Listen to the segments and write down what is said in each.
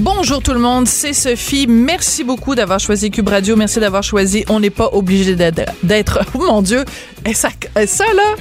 Bonjour tout le monde, c'est Sophie. Merci beaucoup d'avoir choisi Cube Radio. Merci d'avoir choisi On n'est pas obligé d'être. Oh mon Dieu! Et ça, ça là,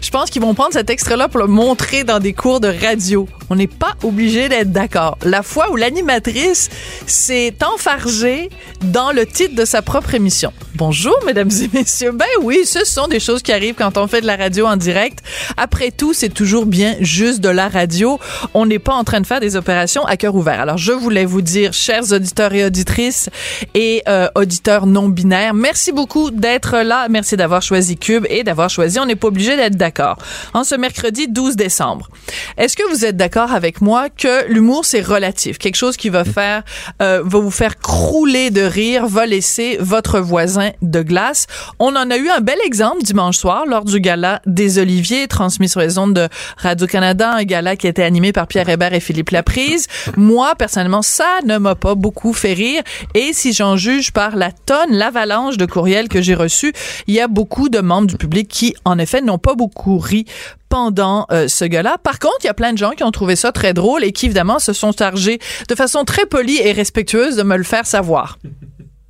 je pense qu'ils vont prendre cet extrait-là pour le montrer dans des cours de radio. On n'est pas obligé d'être d'accord. La fois où l'animatrice s'est enfargée dans le titre de sa propre émission. Bonjour, mesdames et messieurs. Ben oui, ce sont des choses qui arrivent quand on fait de la radio en direct. Après tout, c'est toujours bien juste de la radio. On n'est pas en train de faire des opérations à cœur ouvert. Alors, je voulais vous dire, chers auditeurs et auditrices et euh, auditeurs non binaires, merci beaucoup d'être là. Merci d'avoir choisi Cube et d'avoir choisi. On n'est pas obligé d'être d'accord. En ce mercredi 12 décembre, est-ce que vous êtes d'accord avec moi que l'humour c'est relatif, quelque chose qui va faire, euh, va vous faire crouler de rire, va laisser votre voisin de glace. On en a eu un bel exemple dimanche soir lors du gala des Oliviers transmis sur les ondes de Radio Canada, un gala qui était animé par Pierre Hébert et Philippe Laprise. Moi personnellement, ça ne m'a pas beaucoup fait rire et si j'en juge par la tonne, l'avalanche de courriels que j'ai reçus, il y a beaucoup de membres du public qui en effet n'ont pas beaucoup ri pendant euh, ce gars-là. Par contre, il y a plein de gens qui ont trouvé ça très drôle et qui, évidemment, se sont chargés de façon très polie et respectueuse de me le faire savoir.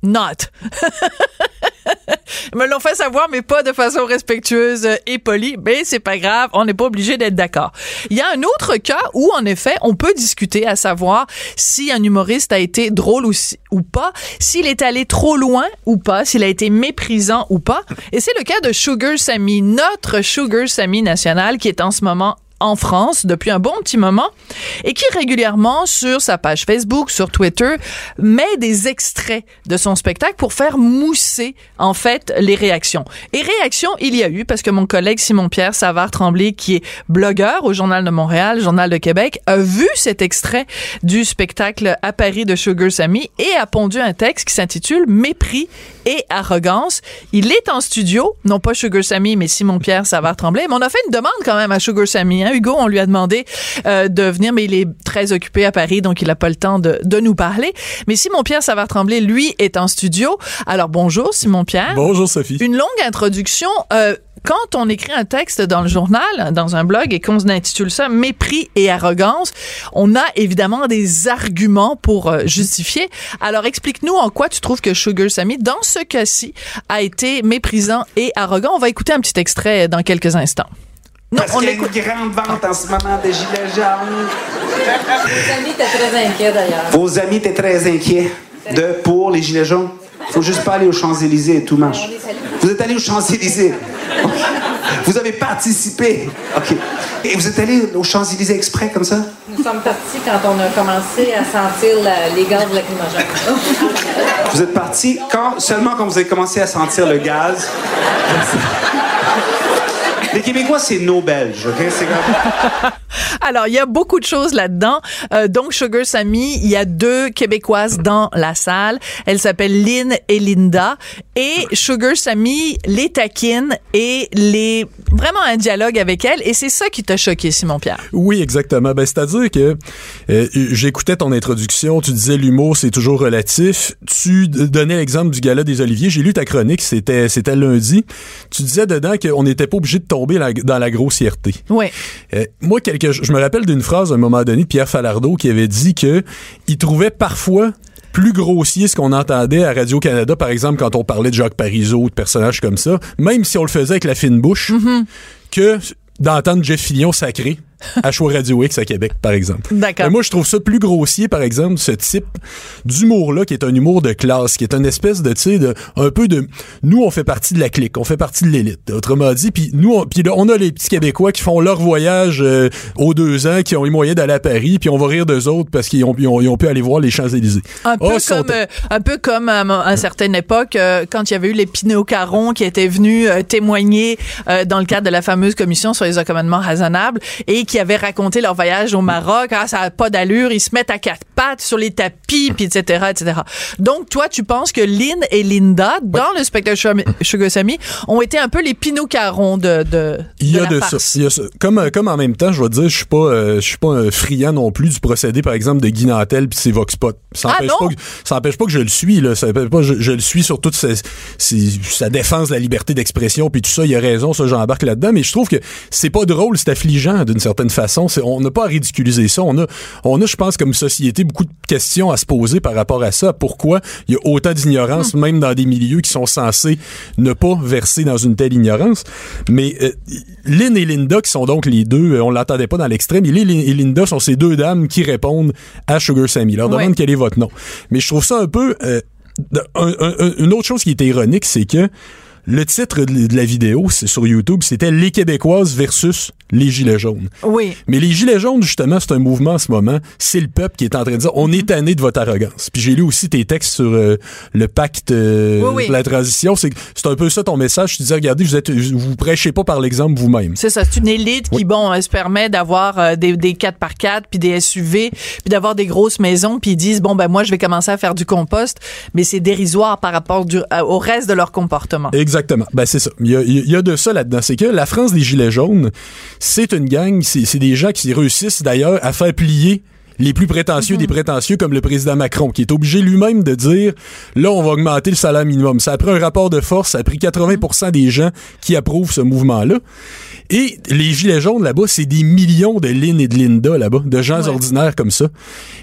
Not. me l'ont fait savoir, mais pas de façon respectueuse et polie. Mais c'est pas grave, on n'est pas obligé d'être d'accord. Il y a un autre cas où, en effet, on peut discuter à savoir si un humoriste a été drôle ou, ou pas, s'il est allé trop loin ou pas, s'il a été méprisant ou pas. Et c'est le cas de Sugar Sammy, notre Sugar Sammy national, qui est en ce moment en France depuis un bon petit moment et qui régulièrement sur sa page Facebook, sur Twitter, met des extraits de son spectacle pour faire mousser en fait les réactions. Et réactions, il y a eu parce que mon collègue Simon-Pierre Savard Tremblay, qui est blogueur au Journal de Montréal, Journal de Québec, a vu cet extrait du spectacle à Paris de Sugar Sammy et a pondu un texte qui s'intitule Mépris et arrogance. Il est en studio, non pas Sugar Sammy, mais Simon-Pierre Savard Tremblay. Mais on a fait une demande quand même à Sugar Sammy. Hein? Hugo, on lui a demandé euh, de venir, mais il est très occupé à Paris, donc il n'a pas le temps de, de nous parler. Mais Simon-Pierre Savard Tremblay, lui, est en studio. Alors bonjour Simon-Pierre. Bonjour Sophie. Une longue introduction. Euh, quand on écrit un texte dans le journal, dans un blog, et qu'on intitule ça Mépris et arrogance, on a évidemment des arguments pour euh, justifier. Alors explique-nous en quoi tu trouves que Sugar Sammy, dans ce cas-ci, a été méprisant et arrogant. On va écouter un petit extrait dans quelques instants. Non, Parce qu'il y a une grande vente en ce moment des gilets jaunes. Vos amis étaient très inquiets d'ailleurs. Vos amis étaient très inquiets de pour les gilets jaunes. Faut juste pas aller aux Champs-Élysées et tout marche. Vous êtes allé aux Champs-Élysées. Vous avez participé. OK. Et vous êtes allé aux Champs-Élysées exprès comme ça? Nous sommes partis quand on a commencé à sentir les gaz lacrymogènes. vous êtes partis quand, seulement quand vous avez commencé à sentir le gaz. Les Québécois, c'est nos Belges, OK? C'est comme... Alors, il y a beaucoup de choses là-dedans. Euh, donc, Sugar Sammy, il y a deux Québécoises dans la salle. Elles s'appellent Lynn et Linda. Et Sugar Sammy les taquine et les... Vraiment un dialogue avec elles. Et c'est ça qui t'a choqué, Simon-Pierre. Oui, exactement. Ben, c'est-à-dire que euh, j'écoutais ton introduction. Tu disais l'humour, c'est toujours relatif. Tu donnais l'exemple du gala des Oliviers. J'ai lu ta chronique. C'était, c'était lundi. Tu disais dedans qu'on n'était pas obligé de tomber dans la grossièreté. Oui. Euh, moi, quelque, je me rappelle d'une phrase à un moment donné de Pierre Falardeau qui avait dit que il trouvait parfois plus grossier ce qu'on entendait à Radio-Canada, par exemple, quand on parlait de Jacques Parizeau, de personnages comme ça, même si on le faisait avec la fine bouche, mm-hmm. que d'entendre Jeff Fillon sacré à Choix Radio X à Québec, par exemple. D'accord. Moi, je trouve ça plus grossier, par exemple, ce type d'humour-là, qui est un humour de classe, qui est une espèce de, tu sais, de, un peu de, nous, on fait partie de la clique, on fait partie de l'élite, autrement dit, puis nous, on, puis là, on a les petits Québécois qui font leur voyage euh, aux deux ans, qui ont eu moyen d'aller à Paris, puis on va rire d'eux autres parce qu'ils ont, ils ont, pu aller voir les Champs-Élysées. Un, peu oh, comme, euh, un peu comme à, une certaine époque, euh, quand il y avait eu les Pinot Caron qui étaient venus témoigner dans le cadre de la fameuse commission sur les accommodements raisonnables et qui avaient raconté leur voyage au Maroc. Ah, ça a pas d'allure. Ils se mettent à quatre pattes sur les tapis, puis etc., etc. Donc, toi, tu penses que Lynn et Linda, dans le spectacle Sugar Sammy, ont été un peu les pinocarons de, de, Il y de a la de ça. Il y a ça. Comme, comme en même temps, je vais te dire, je suis pas, euh, je suis pas un friand non plus du procédé, par exemple, de Guy Nantel puis ses Vox Pop. Ça Ah, empêche non? pas que, pas je le suis, là. Ça pas, je, je le suis sur toute ses- sa défense de la liberté d'expression puis tout ça. Il a raison, ça, j'embarque là-dedans. Mais je trouve que c'est pas drôle, c'est affligeant d'une certaine façon. On n'a pas à ridiculiser ça. On a, on a, je pense, comme société, beaucoup de questions à se poser par rapport à ça. Pourquoi il y a autant d'ignorance, même dans des milieux qui sont censés ne pas verser dans une telle ignorance? Mais euh, Lynn et Linda, qui sont donc les deux, euh, on l'entendait pas dans l'extrême, Lynn et Linda sont ces deux dames qui répondent à Sugar Sammy. Leur Ouais. demande quel est votre nom. Mais je trouve ça un peu... euh, de- un- un- une autre chose qui était ironique, c'est que le titre de la vidéo, c'est sur YouTube, c'était Les Québécoises versus les Gilets jaunes. Oui. Mais les Gilets jaunes, justement, c'est un mouvement en ce moment. C'est le peuple qui est en train de dire on est tanné de votre arrogance. Puis j'ai lu aussi tes textes sur euh, le pacte euh, Oui, oui. de la transition. C'est c'est un peu ça ton message. Tu disais, regardez, vous êtes, vous prêchez pas par l'exemple vous-même. C'est ça, c'est une élite qui, bon, euh, se permet d'avoir euh, des, des 4x4 puis des SUV puis d'avoir des grosses maisons puis ils disent, bon, ben moi, je vais commencer à faire du compost, mais c'est dérisoire par rapport du- à- au reste de leur comportement. Exactement. Ben, c'est ça. Il y a, il y a de ça là-dedans. C'est que la France des Gilets jaunes, c'est une gang, c'est c'est des gens qui réussissent d'ailleurs à faire plier les plus prétentieux des prétentieux comme le président Macron qui est obligé lui-même de dire là on va augmenter le salaire minimum. Ça a pris un rapport de force, ça a pris 80% des gens qui approuvent ce mouvement-là. Et les gilets jaunes là-bas, c'est des millions de Lynn et de Linda là-bas, de gens Ouais. ordinaires comme ça.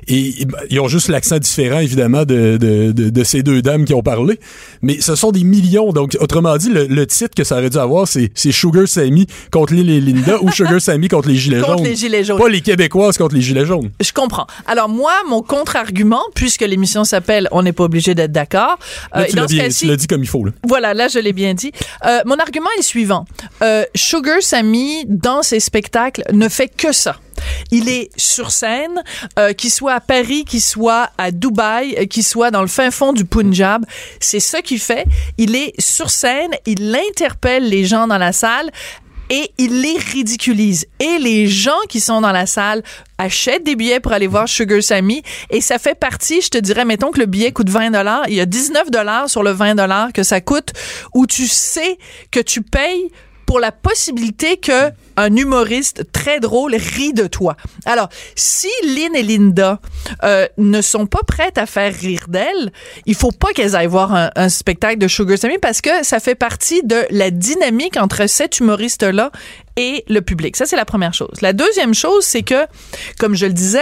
Et, et, ben, ils ont juste l'accent différent évidemment de, de, de, de ces deux dames qui ont parlé, mais ce sont des millions. Donc autrement dit, le, le titre que ça aurait dû avoir, c'est Sugar Sammy contre Lynn et Linda ou Sugar Sammy contre les gilets Contre jaunes. les gilets jaunes. Pas les Québécoises contre les gilets jaunes. Je comprends. Alors moi, mon contre-argument, puisque l'émission s'appelle On n'est pas obligé d'être d'accord, euh, tu l'as tu dit comme il faut. Là. Voilà, là, je l'ai bien dit. Euh, mon argument est le suivant. Euh, Sugar Sammy, dans ses spectacles, ne fait que ça. Il est sur scène, euh, qu'il soit à Paris, qu'il soit à Dubaï, euh, qu'il soit dans le fin fond du Punjab. C'est ça qu'il fait. Il est sur scène, il interpelle les gens dans la salle et il les ridiculise. Et les gens qui sont dans la salle achètent des billets pour aller voir Sugar Sammy et ça fait partie, je te dirais, mettons que le billet coûte 20 dollars, il y a 19 dollars sur le 20 dollars que ça coûte où tu sais que tu payes pour la possibilité que un humoriste très drôle rit de toi. Alors, si Lynn et Linda euh, ne sont pas prêtes à faire rire d'elles, il faut pas qu'elles aillent voir un, un spectacle de Sugar Sammy parce que ça fait partie de la dynamique entre cet humoriste-là et le public. Ça, c'est la première chose. La deuxième chose, c'est que, comme je le disais,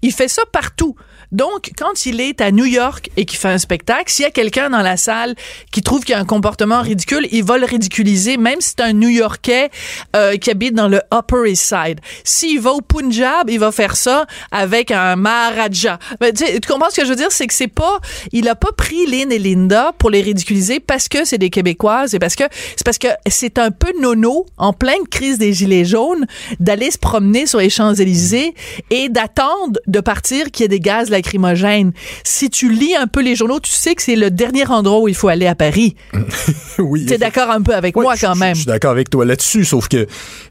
il fait ça partout. Donc, quand il est à New York et qu'il fait un spectacle, s'il y a quelqu'un dans la salle qui trouve qu'il a un comportement ridicule, il va le ridiculiser, même si c'est un New-Yorkais euh, qui habite dans le Upper East Side. S'il va au Punjab, il va faire ça avec un Maharaja. Ben, tu, sais, tu comprends ce que je veux dire? C'est que c'est pas... Il a pas pris Lynn et Linda pour les ridiculiser parce que c'est des Québécoises et parce que c'est parce que c'est un peu nono, en pleine crise des Gilets jaunes, d'aller se promener sur les Champs-Élysées et d'attendre de partir qu'il y ait des gaz lacrymogènes. Si tu lis un peu les journaux, tu sais que c'est le dernier endroit où il faut aller à Paris. oui. T'es d'accord un peu avec Ouais, moi quand même? Je suis d'accord avec toi là-dessus, sauf que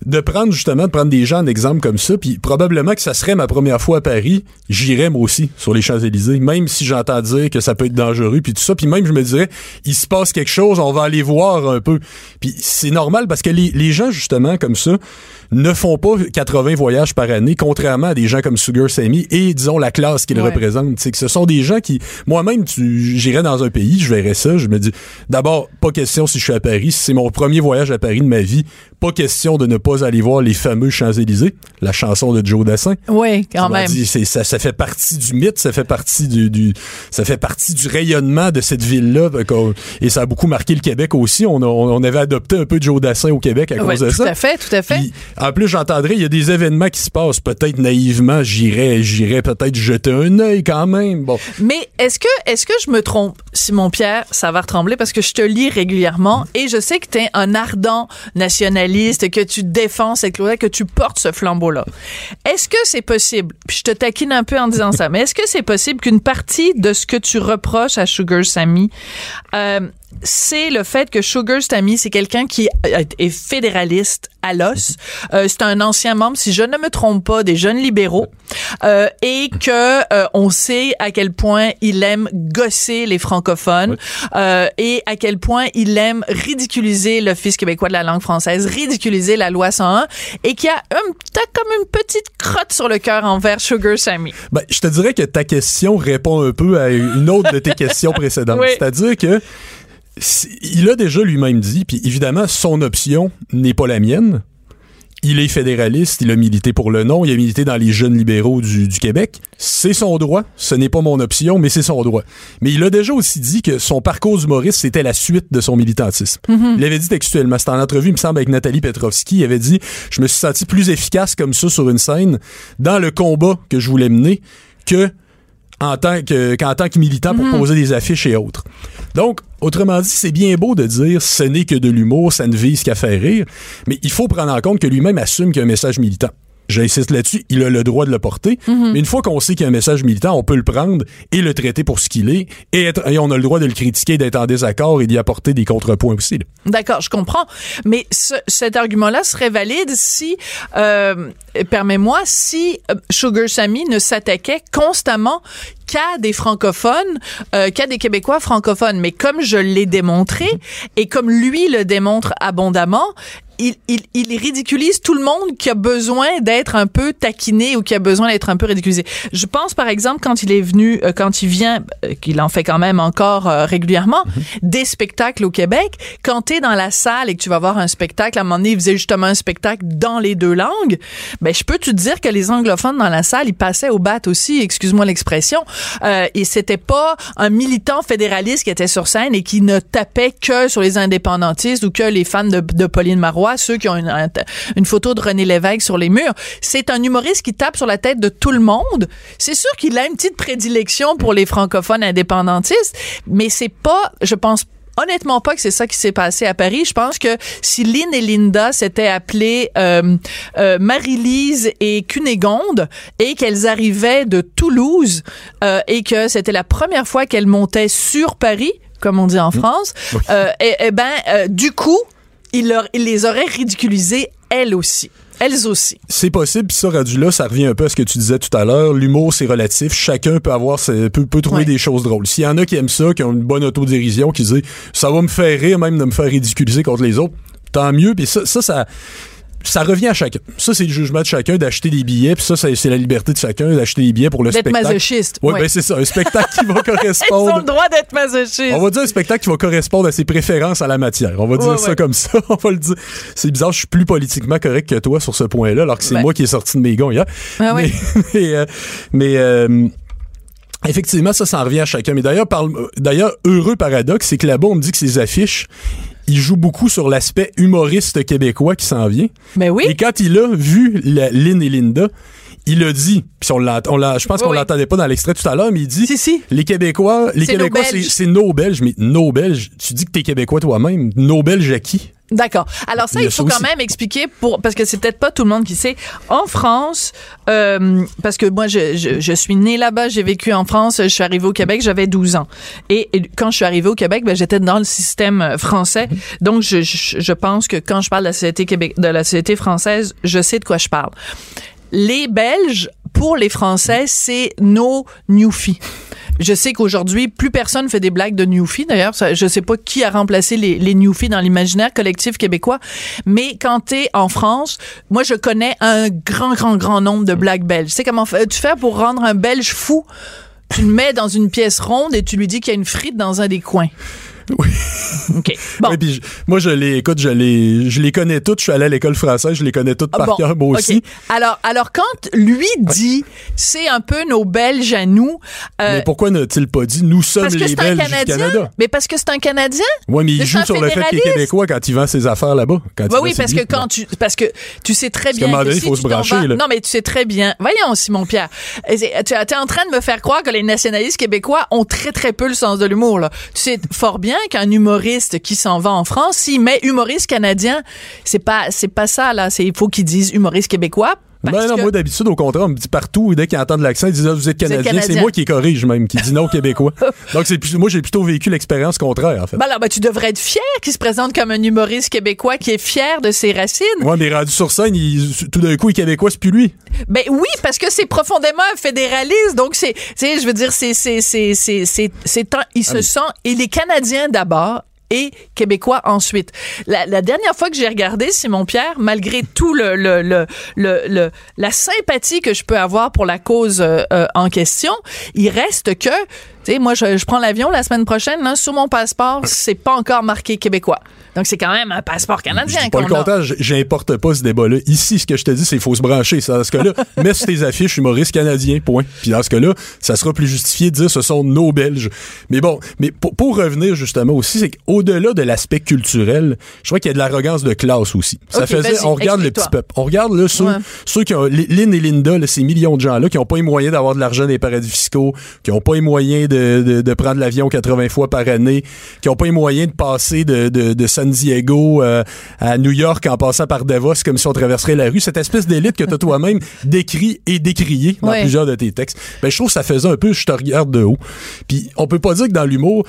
de prendre justement, de prendre des gens d'exemple comme ça, puis probablement que ça serait ma première fois à Paris, j'irais moi aussi sur les Champs-Élysées, même si j'entends dire que ça peut être dangereux, puis tout ça, puis même je me dirais, il se passe quelque chose, on va aller voir un peu. Puis c'est normal parce que les, les gens justement comme ça ne font pas 80 voyages par année, contrairement à des gens comme Sugar Sammy et disons la classe qu'ils Ouais. représentent. C'est que ce sont des gens qui, moi-même, j'irais dans un pays, je verrais ça, je me dis, d'abord, pas question si je suis à Paris, si c'est mon premier voyage à Paris de ma vie, pas question de ne pas aller voir les fameux Champs-Élysées, la chanson de Joe Dassin. Oui, quand même. dit, c'est- ça, ça fait partie du mythe, ça fait partie du, du- ça fait partie du rayonnement de cette ville-là, euh, et ça a beaucoup marqué le Québec aussi. On, a- on, on avait adopté un peu Joe Dassin au Québec à Ouais, cause de tout ça. à fait, tout à fait. Puis, en plus, j'entendrais, il y a des événements qui se passent. Peut-être naïvement, j'irais, j'irais peut-être jeter un œil quand même. Bon, Mais est-ce que est-ce que je me trompe, Simon Pierre, ça va retrembler parce que je te lis régulièrement et je sais que tu es un ardent nationaliste, que tu défends cette cause que tu portes ce flambeau-là. Est-ce que c'est possible, puis je te taquine un peu en disant ça, mais est-ce que c'est possible qu'une partie de ce que tu reproches à Sugar Sammy euh, c'est le fait que Sugar Stammy, c'est quelqu'un qui est fédéraliste à l'os. Euh, c'est un ancien membre, si je ne me trompe pas, des jeunes libéraux, euh, et que euh, on sait à quel point il aime gosser les francophones euh, et à quel point il aime ridiculiser l'Office québécois de la langue française, ridiculiser la loi 101, et qui a un, t'as comme une petite crotte sur le cœur envers Sugar Sammy. Ben, je te dirais que ta question répond un peu à une autre de tes questions précédentes. Oui. C'est-à-dire que il a déjà lui-même dit, puis évidemment, son option n'est pas la mienne. Il est fédéraliste, il a milité pour le non, il a milité dans les jeunes libéraux du, du Québec. C'est son droit, ce n'est pas mon option, mais c'est son droit. Mais il a déjà aussi dit que son parcours d'humoriste, c'était la suite de son militantisme. Il avait dit textuellement, c'était en entrevue, il me semble, avec Nathalie Petrovski, il avait dit « Je me suis senti plus efficace comme ça sur une scène dans le combat que je voulais mener que en tant que qu'en tant que militant pour poser des affiches et autres. Donc, autrement dit, c'est bien beau de dire ce n'est que de l'humour, ça ne vise qu'à faire rire, mais il faut prendre en compte que lui-même assume qu'il y a un message militant. J'insiste là-dessus, il a le droit de le porter, mais une fois qu'on sait qu'il y a un message militant, on peut le prendre et le traiter pour ce qu'il est, et, être- et on a le droit de le critiquer, d'être en désaccord et d'y apporter des contrepoints aussi. D'accord, je comprends. Mais ce- cet argument-là serait valide si, euh, permets-moi, si euh, Sugar Sammy ne s'attaquait constamment qu'à des francophones, euh, qu'à des Québécois francophones. Mais comme je l'ai démontré, et comme lui le démontre abondamment, il, il, il ridiculise tout le monde qui a besoin d'être un peu taquiné ou qui a besoin d'être un peu ridiculisé. Je pense, par exemple, quand il est venu, euh, quand il vient, euh, qu'il en fait quand même encore euh, régulièrement, des spectacles au Québec, quand tu es dans la salle et que tu vas voir un spectacle, à un moment donné, il faisait justement un spectacle dans les deux langues, ben je peux te dire que les anglophones dans la salle, ils passaient au bat aussi, excuse-moi l'expression, euh, et c'était pas un militant fédéraliste qui était sur scène et qui ne tapait que sur les indépendantistes ou que les fans de, de Pauline Marois, ceux qui ont une, un- une photo de René Lévesque sur les murs. C'est un humoriste qui tape sur la tête de tout le monde. C'est sûr qu'il a une petite prédilection pour les francophones indépendantistes, mais c'est pas, je pense honnêtement pas que c'est ça qui s'est passé à Paris. Je pense que si Lynn et Linda s'étaient appelées euh, euh, Marie-Lise et Cunégonde et qu'elles arrivaient de Toulouse euh, et que c'était la première fois qu'elles montaient sur Paris, comme on dit en France, euh, et, et ben euh, du coup, il, leur, il les aurait ridiculisées elles aussi. Elles aussi. C'est possible, puis ça, rendu là, ça revient un peu à ce que tu disais tout à l'heure. L'humour, c'est relatif. Chacun peut avoir, peut, peut trouver Ouais. des choses drôles. S'il y en a qui aiment ça, qui ont une bonne autodérision, qui disent ça va me faire rire, même de me faire ridiculiser contre les autres, tant mieux. Puis ça, ça, ça, ça revient à chacun. Ça, c'est le jugement de chacun d'acheter des billets, puis ça, c'est la liberté de chacun d'acheter des billets pour le D'être spectacle. masochiste. Ouais, Ouais. ben c'est ça, un spectacle qui va Elles ont correspondre. le droit d'être masochistes. On va dire un spectacle qui va correspondre à ses préférences à la matière. On va dire Ouais, ça comme ça. On va le dire. C'est bizarre, je suis plus politiquement correct que toi sur ce point-là, alors que c'est Ben. moi qui est sorti de mes gonds hier. Ah mais mais, euh, mais, euh, effectivement, ça, ça en revient à chacun. Mais d'ailleurs, euh, d'ailleurs, heureux paradoxe, c'est que là-bas, on me dit que ces affiches, ils jouent beaucoup sur l'aspect humoriste québécois qui s'en vient. Mais oui. Et quand il a vu la, Lynn et Linda, il a dit, puis on l'a, je pense Oui, qu'on oui. l'entendait pas dans l'extrait tout à l'heure, mais il dit, Si, si. les Québécois, les C'est nos Québécois, c'est nos Belges, mais nos Belges, tu dis que t'es Québécois toi-même, nos Belges à qui? D'accord. Alors ça, Il faut ça quand même expliquer pour parce que c'est peut-être pas tout le monde qui sait. En France, euh, parce que moi je, je, je suis née là-bas, j'ai vécu en France, je suis arrivée au Québec, j'avais 12 ans. Et, et quand je suis arrivée au Québec, ben, j'étais dans le système euh, français. Donc je, je, je pense que quand je parle de la société Québec, de la société française, je sais de quoi je parle. Les Belges, pour les Français, c'est nos newfies. Je sais qu'aujourd'hui, plus personne fait des blagues de newfies. D'ailleurs, je sais pas qui a remplacé les, les dans l'imaginaire collectif québécois. Mais quand t'es en France, moi, je connais un grand, grand, grand nombre de blagues belges. Tu sais comment tu fais pour rendre un Belge fou? Tu le mets dans une pièce ronde et tu lui dis qu'il y a une frite dans un des coins. Oui. OK. Bon. Ouais, puis je- moi, je les, écoute, je les, je les connais toutes. Je suis allé à l'école française, je les connais toutes par Ah Bon, cœur, moi aussi. Alors, alors quand lui dit, c'est un peu nos Belges à nous. euh, mais pourquoi n'a-t-il pas dit nous sommes parce que les un Belges du. Canada? Mais parce que c'est un Canadien? Ouais, mais il joue sur le fait qu'il est québécois quand il vend ses affaires là-bas. quand Oui, oui, parce que quand tu, parce que tu sais très bien moment que si il faut se brancher, là. non, mais tu sais très bien. Voyons, Simon Pierre, tu es en train de me faire croire que les nationalistes québécois ont très très peu le sens de l'humour. Là, tu sais fort bien qu'un humoriste qui s'en va en France, s'il met humoriste canadien, c'est pas c'est pas ça là. C'est il faut qu'ils disent humoriste québécois Ben non, que- moi d'habitude, au contraire, on me dit partout, dès qu'ils entendent l'accent, ils disent ah, vous êtes canadien. C'est moi qui corrige même, qui dit non québécois. Donc c'est plus- moi j'ai plutôt vécu l'expérience contraire en fait. Ben alors, ben, tu devrais être fier qu'il se présente comme un humoriste québécois qui est fier de ses racines. Ouais, mais rendu sur scène, il- tout d'un coup, il est québécois, c'est plus lui. Ben oui, parce que c'est profondément un fédéraliste. Donc c'est, tu sais, je veux dire, c'est, c'est, c'est, c'est, c'est, c'est un- il se mais- sent, il est canadien d'abord et québécois ensuite. La, la dernière fois que j'ai regardé Simon Pierre, malgré tout le, le, le, le, le- la sympathie que je peux avoir pour la cause euh, euh, en question, il reste que, tu sais, moi je, je prends l'avion la semaine prochaine, là, sur mon passeport, c'est pas encore marqué québécois. Donc c'est quand même un passeport Je canadien dis pas le contraire, j'importe pas ce débat-là. Ici, ce que je te dis, c'est qu'il faut se brancher. Dans ce cas-là, mets sur tes affiches humoriste canadien, point. Puis dans ce cas-là, ça sera plus justifié de dire ce sont nos Belges. Mais bon, mais pour, pour revenir justement aussi, c'est qu'au-delà de l'aspect culturel, je crois qu'il y a de l'arrogance de classe aussi. Ça faisait, on regarde le petit peuple. On regarde là, ceux, Ouais. ceux qui ont, Lynn et Linda, là, ces millions de gens-là, qui n'ont pas les moyens d'avoir de l'argent des paradis fiscaux, qui n'ont pas les moyens de, de, de prendre l'avion 80 fois par année, qui n'ont pas les moyens de passer de, de, de San Diego euh, à New York en passant par Davos comme si on traverserait la rue. Cette espèce d'élite que tu as toi-même décrit et décrié dans Ouais. plusieurs de tes textes. Ben, je trouve que ça faisait un peu je te regarde de haut. Puis on peut pas dire que dans l'humour,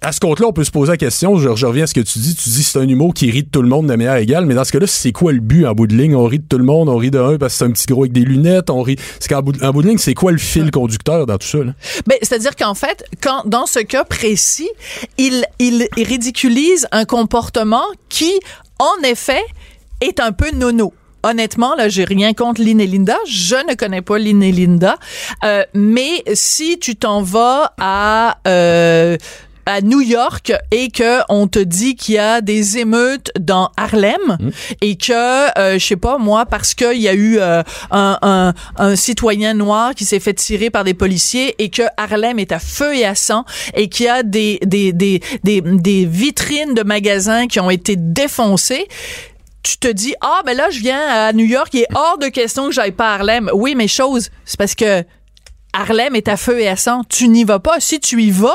à ce compte-là, on peut se poser la question, je, je reviens à ce que tu dis, tu dis c'est un humour qui rit de tout le monde de manière égale, mais dans ce cas-là, c'est quoi le but en bout de ligne? On rit de tout le monde, on rit de un parce que c'est un petit gros avec des lunettes, on rit. C'est qu'en bout, bout de ligne, c'est quoi le fil conducteur dans tout ça? Ben, c'est-à-dire qu'en fait, quand dans ce cas précis, il, il ridiculise un comportement qui, en effet, est un peu nono. Honnêtement, là, j'ai rien contre Lynn et Linda. Je ne connais pas Lynn et Linda. Euh, mais si tu t'en vas à euh, à New York et que on te dit qu'il y a des émeutes dans Harlem et que euh, je sais pas moi parce qu'il y a eu euh, un, un, un citoyen noir qui s'est fait tirer par des policiers et que Harlem est à feu et à sang et qu'il y a des des, des des des vitrines de magasins qui ont été défoncées tu te dis ah ben là je viens à New York il est hors de question que j'aille pas à Harlem oui mais chose c'est parce que Harlem est à feu et à sang. Tu n'y vas pas. Si tu y vas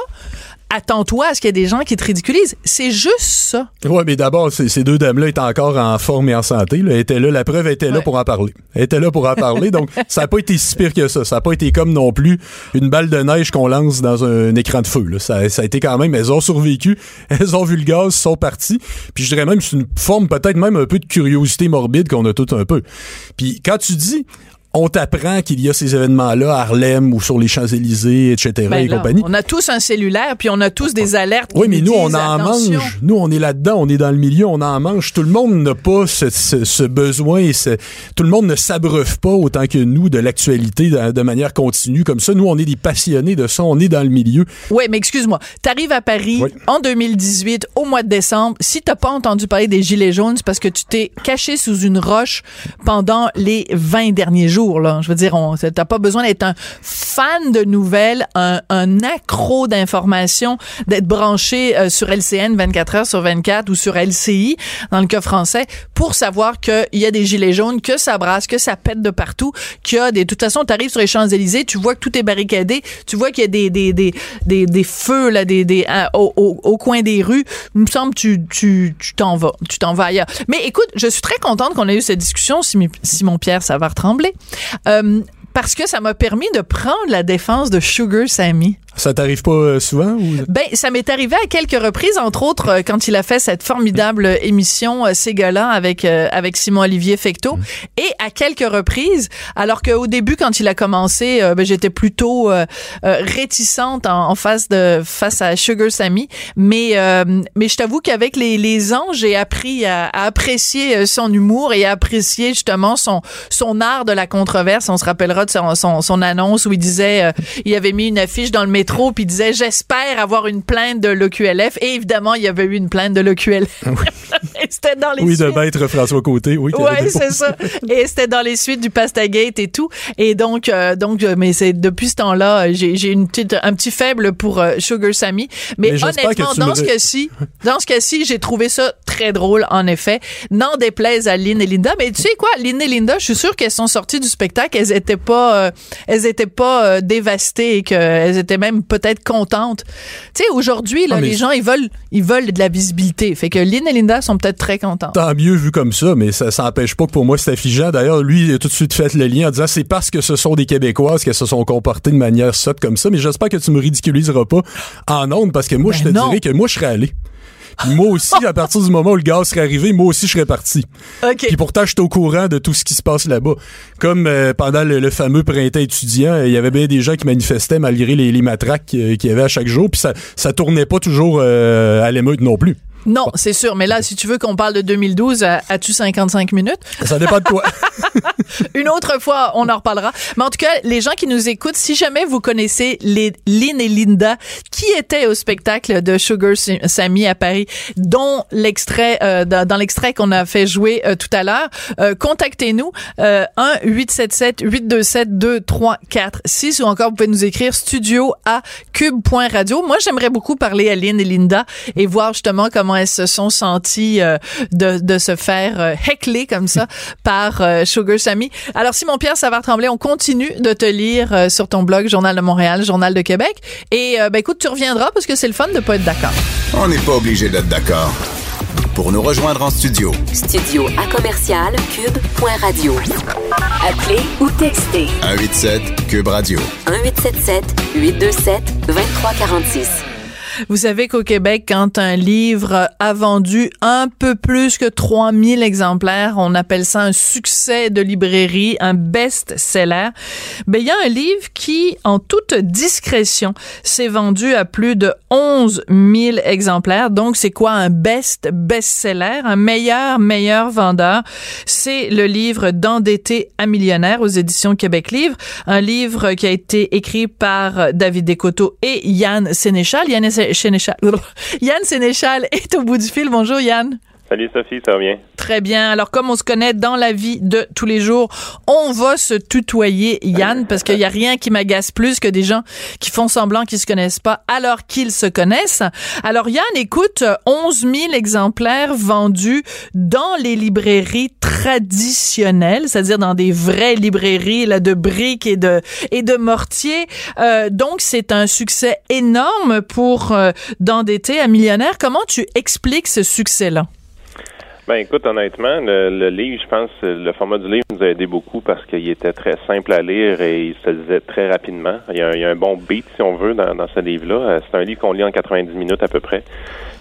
attends-toi à ce qu'il y ait des gens qui te ridiculisent c'est juste ça Ouais, mais d'abord, ces, deux dames-là étaient encore en forme et en santé. Là. Étaient là, la preuve était là pour en parler. Elle était là pour en parler, donc ça n'a pas été si pire que ça. Ça n'a pas été comme non plus une balle de neige qu'on lance dans un, écran de feu. Là. Ça, ça a été quand même, elles ont survécu, elles ont vu le gaz, sont parties. Puis je dirais même, c'est une forme peut-être même un peu de curiosité morbide qu'on a tout un peu. Puis quand tu dis... On t'apprend qu'il y a ces événements-là à Harlem ou sur les Champs-Élysées, etc. Ben et là, compagnie. on a tous un cellulaire puis on a tous des alertes Oui, qui mais nous, on en attention. mange. Nous, on est là-dedans, on est dans le milieu, on en mange. Tout le monde n'a pas ce, ce- ce besoin et ce- tout le monde ne s'abreuve pas autant que nous de l'actualité de, de manière continue comme ça. Nous, on est des passionnés de ça, on est dans le milieu. Oui, mais excuse-moi. T'arrives à Paris Oui. en 2018, au mois de décembre. Si t'as pas entendu parler des Gilets jaunes, c'est parce que tu t'es caché sous une roche pendant les 20 derniers jours, Je veux dire, on, t'as pas besoin d'être un fan de nouvelles, un, un accro d'informations, d'être branché euh, sur LCN 24 heures sur 24 ou sur LCI, dans le cas français, pour savoir qu'il y a des Gilets jaunes, que ça brasse, que ça pète de partout, qu'il y a des, de toute façon, t'arrives sur les Champs-Élysées, tu vois que tout est barricadé, tu vois qu'il y a des, des, des, des, des feux, là, des, des, à- au, au, coin des rues. Il me semble que tu, tu, tu t'en vas. Tu t'en vas ailleurs. Mais écoute, je suis très contente qu'on ait eu cette discussion, Simon-Pierre Savard Tremblay. Euh, parce que ça m'a permis de prendre la défense de Sugar Sammy. Ça t'arrive pas euh, souvent? Ou... Ben, ça m'est arrivé à quelques reprises, entre autres euh, quand il a fait cette formidable émission euh, avec euh, avec Simon Olivier Fecteau, et à quelques reprises, alors qu'au début, quand il a commencé, ben, j'étais plutôt euh, réticente en, en face de face à Sugar Sammy, mais euh, mais je t'avoue qu'avec les les ans, j'ai appris à, à apprécier son humour et à apprécier justement son son art de la controverse. On se rappellera de son son, son annonce où il disait, euh, il avait mis une affiche dans le métro puis il disait j'espère avoir une plainte de l'OQLF et évidemment il y avait eu une plainte de l'OQLF. Et c'était dans les Oui, de maître François Côté. Oui, c'est ça. Et c'était dans les suites du Pastagate et tout. Et donc, euh, donc, euh, mais c'est depuis ce temps-là, j'ai j'ai une petite, un petit faible pour euh, Sugar Sammy. Mais, honnêtement, dans ce cas-ci, dans ce cas-ci, j'ai trouvé ça très drôle, en effet. N'en déplaise à Lynn et Linda. Mais tu sais quoi, Lynn et Linda, je suis sûre qu'elles sont sorties du spectacle, elles étaient pas, euh, elles étaient pas euh, dévastées et qu'elles étaient même peut-être contentes. Tu sais, aujourd'hui, là, Ah, les gens, ils veulent, ils veulent de la visibilité. Fait que Lynn et Linda sont peut-être très contente. Tant mieux vu comme ça, mais ça s'empêche pas que pour moi c'est affligeant. D'ailleurs, lui, il a tout de suite fait le lien en disant c'est parce que ce sont des Québécoises qu'elles se sont comportées de manière sotte comme ça. Mais j'espère que tu me ridiculiseras pas en ondes parce que moi, Ben je te non. dirais que moi, je serais allé. Puis moi aussi, à partir du moment où le gaz serait arrivé, moi aussi, je serais parti. OK. Puis pourtant, j'étais au courant de tout ce qui se passe là-bas. Comme euh, pendant le, le fameux printemps étudiant, il y avait bien des gens qui manifestaient malgré les, les matraques euh, qu'il y avait à chaque jour. Puis ça, ça tournait pas toujours euh, à l'émeute non plus. Non, c'est sûr. Mais là, si tu veux qu'on parle de 2012, euh, as-tu 55 minutes? Ça dépend de toi. Une autre fois, on en reparlera. Mais en tout cas, les gens qui nous écoutent, si jamais vous connaissez les Lynn et Linda qui étaient au spectacle de Sugar Sammy à Paris, dont l'extrait euh, dans, l'extrait qu'on a fait jouer euh, tout à l'heure, euh, contactez-nous euh, 1 877 827 2346 ou encore vous pouvez nous écrire studio à cube.radio. Moi, j'aimerais beaucoup parler à Lynn et Linda et voir justement comment elles se sont senties euh, de, de se faire euh, heckler comme ça par euh, Sugar Sammy. Alors, Simon-Pierre Savard-Tremblay, on continue de te lire euh, sur ton blog Journal de Montréal, Journal de Québec. Et euh, ben, écoute, tu reviendras parce que c'est le fun de pas être d'accord. On n'est pas obligé d'être d'accord. Pour nous rejoindre en studio, Studio à commercial cube.radio. Appelez ou textez 187 Cube Radio. 1877 827 2346. Vous savez qu'au Québec, quand un livre a vendu un peu plus que 3000 exemplaires, on appelle ça un succès de librairie, un best-seller. Ben, il y a un livre qui, en toute discrétion, s'est vendu à plus de 11 000 exemplaires. Donc, c'est quoi un best best-seller, un meilleur meilleur vendeur? C'est le livre d'endetté à millionnaire aux éditions Québec Livre, un livre qui a été écrit par David Descoteaux et Yann Sénéchal. Yann Sénéchal est au bout du fil. Bonjour Yann. Salut Sophie, ça va bien? Très bien. Alors, comme on se connaît dans la vie de tous les jours, on va se tutoyer, Yann, parce qu'il y a rien qui m'agace plus que des gens qui font semblant qu'ils se connaissent pas alors qu'ils se connaissent. Alors, Yann, écoute, 11 000 exemplaires vendus dans les librairies traditionnelles, c'est-à-dire dans des vraies librairies là, de briques et de, et de mortiers. Euh, donc, c'est un succès énorme pour euh, d'endetter à millionnaire. Comment tu expliques ce succès-là? Ben écoute, honnêtement, le, le livre, je pense, le format du livre nous a aidé beaucoup parce qu'il était très simple à lire et il se lisait très rapidement. Il y a, il y a un bon beat, si on veut, dans, dans ce livre-là. Euh, C'est un livre qu'on lit en 90 minutes à peu près.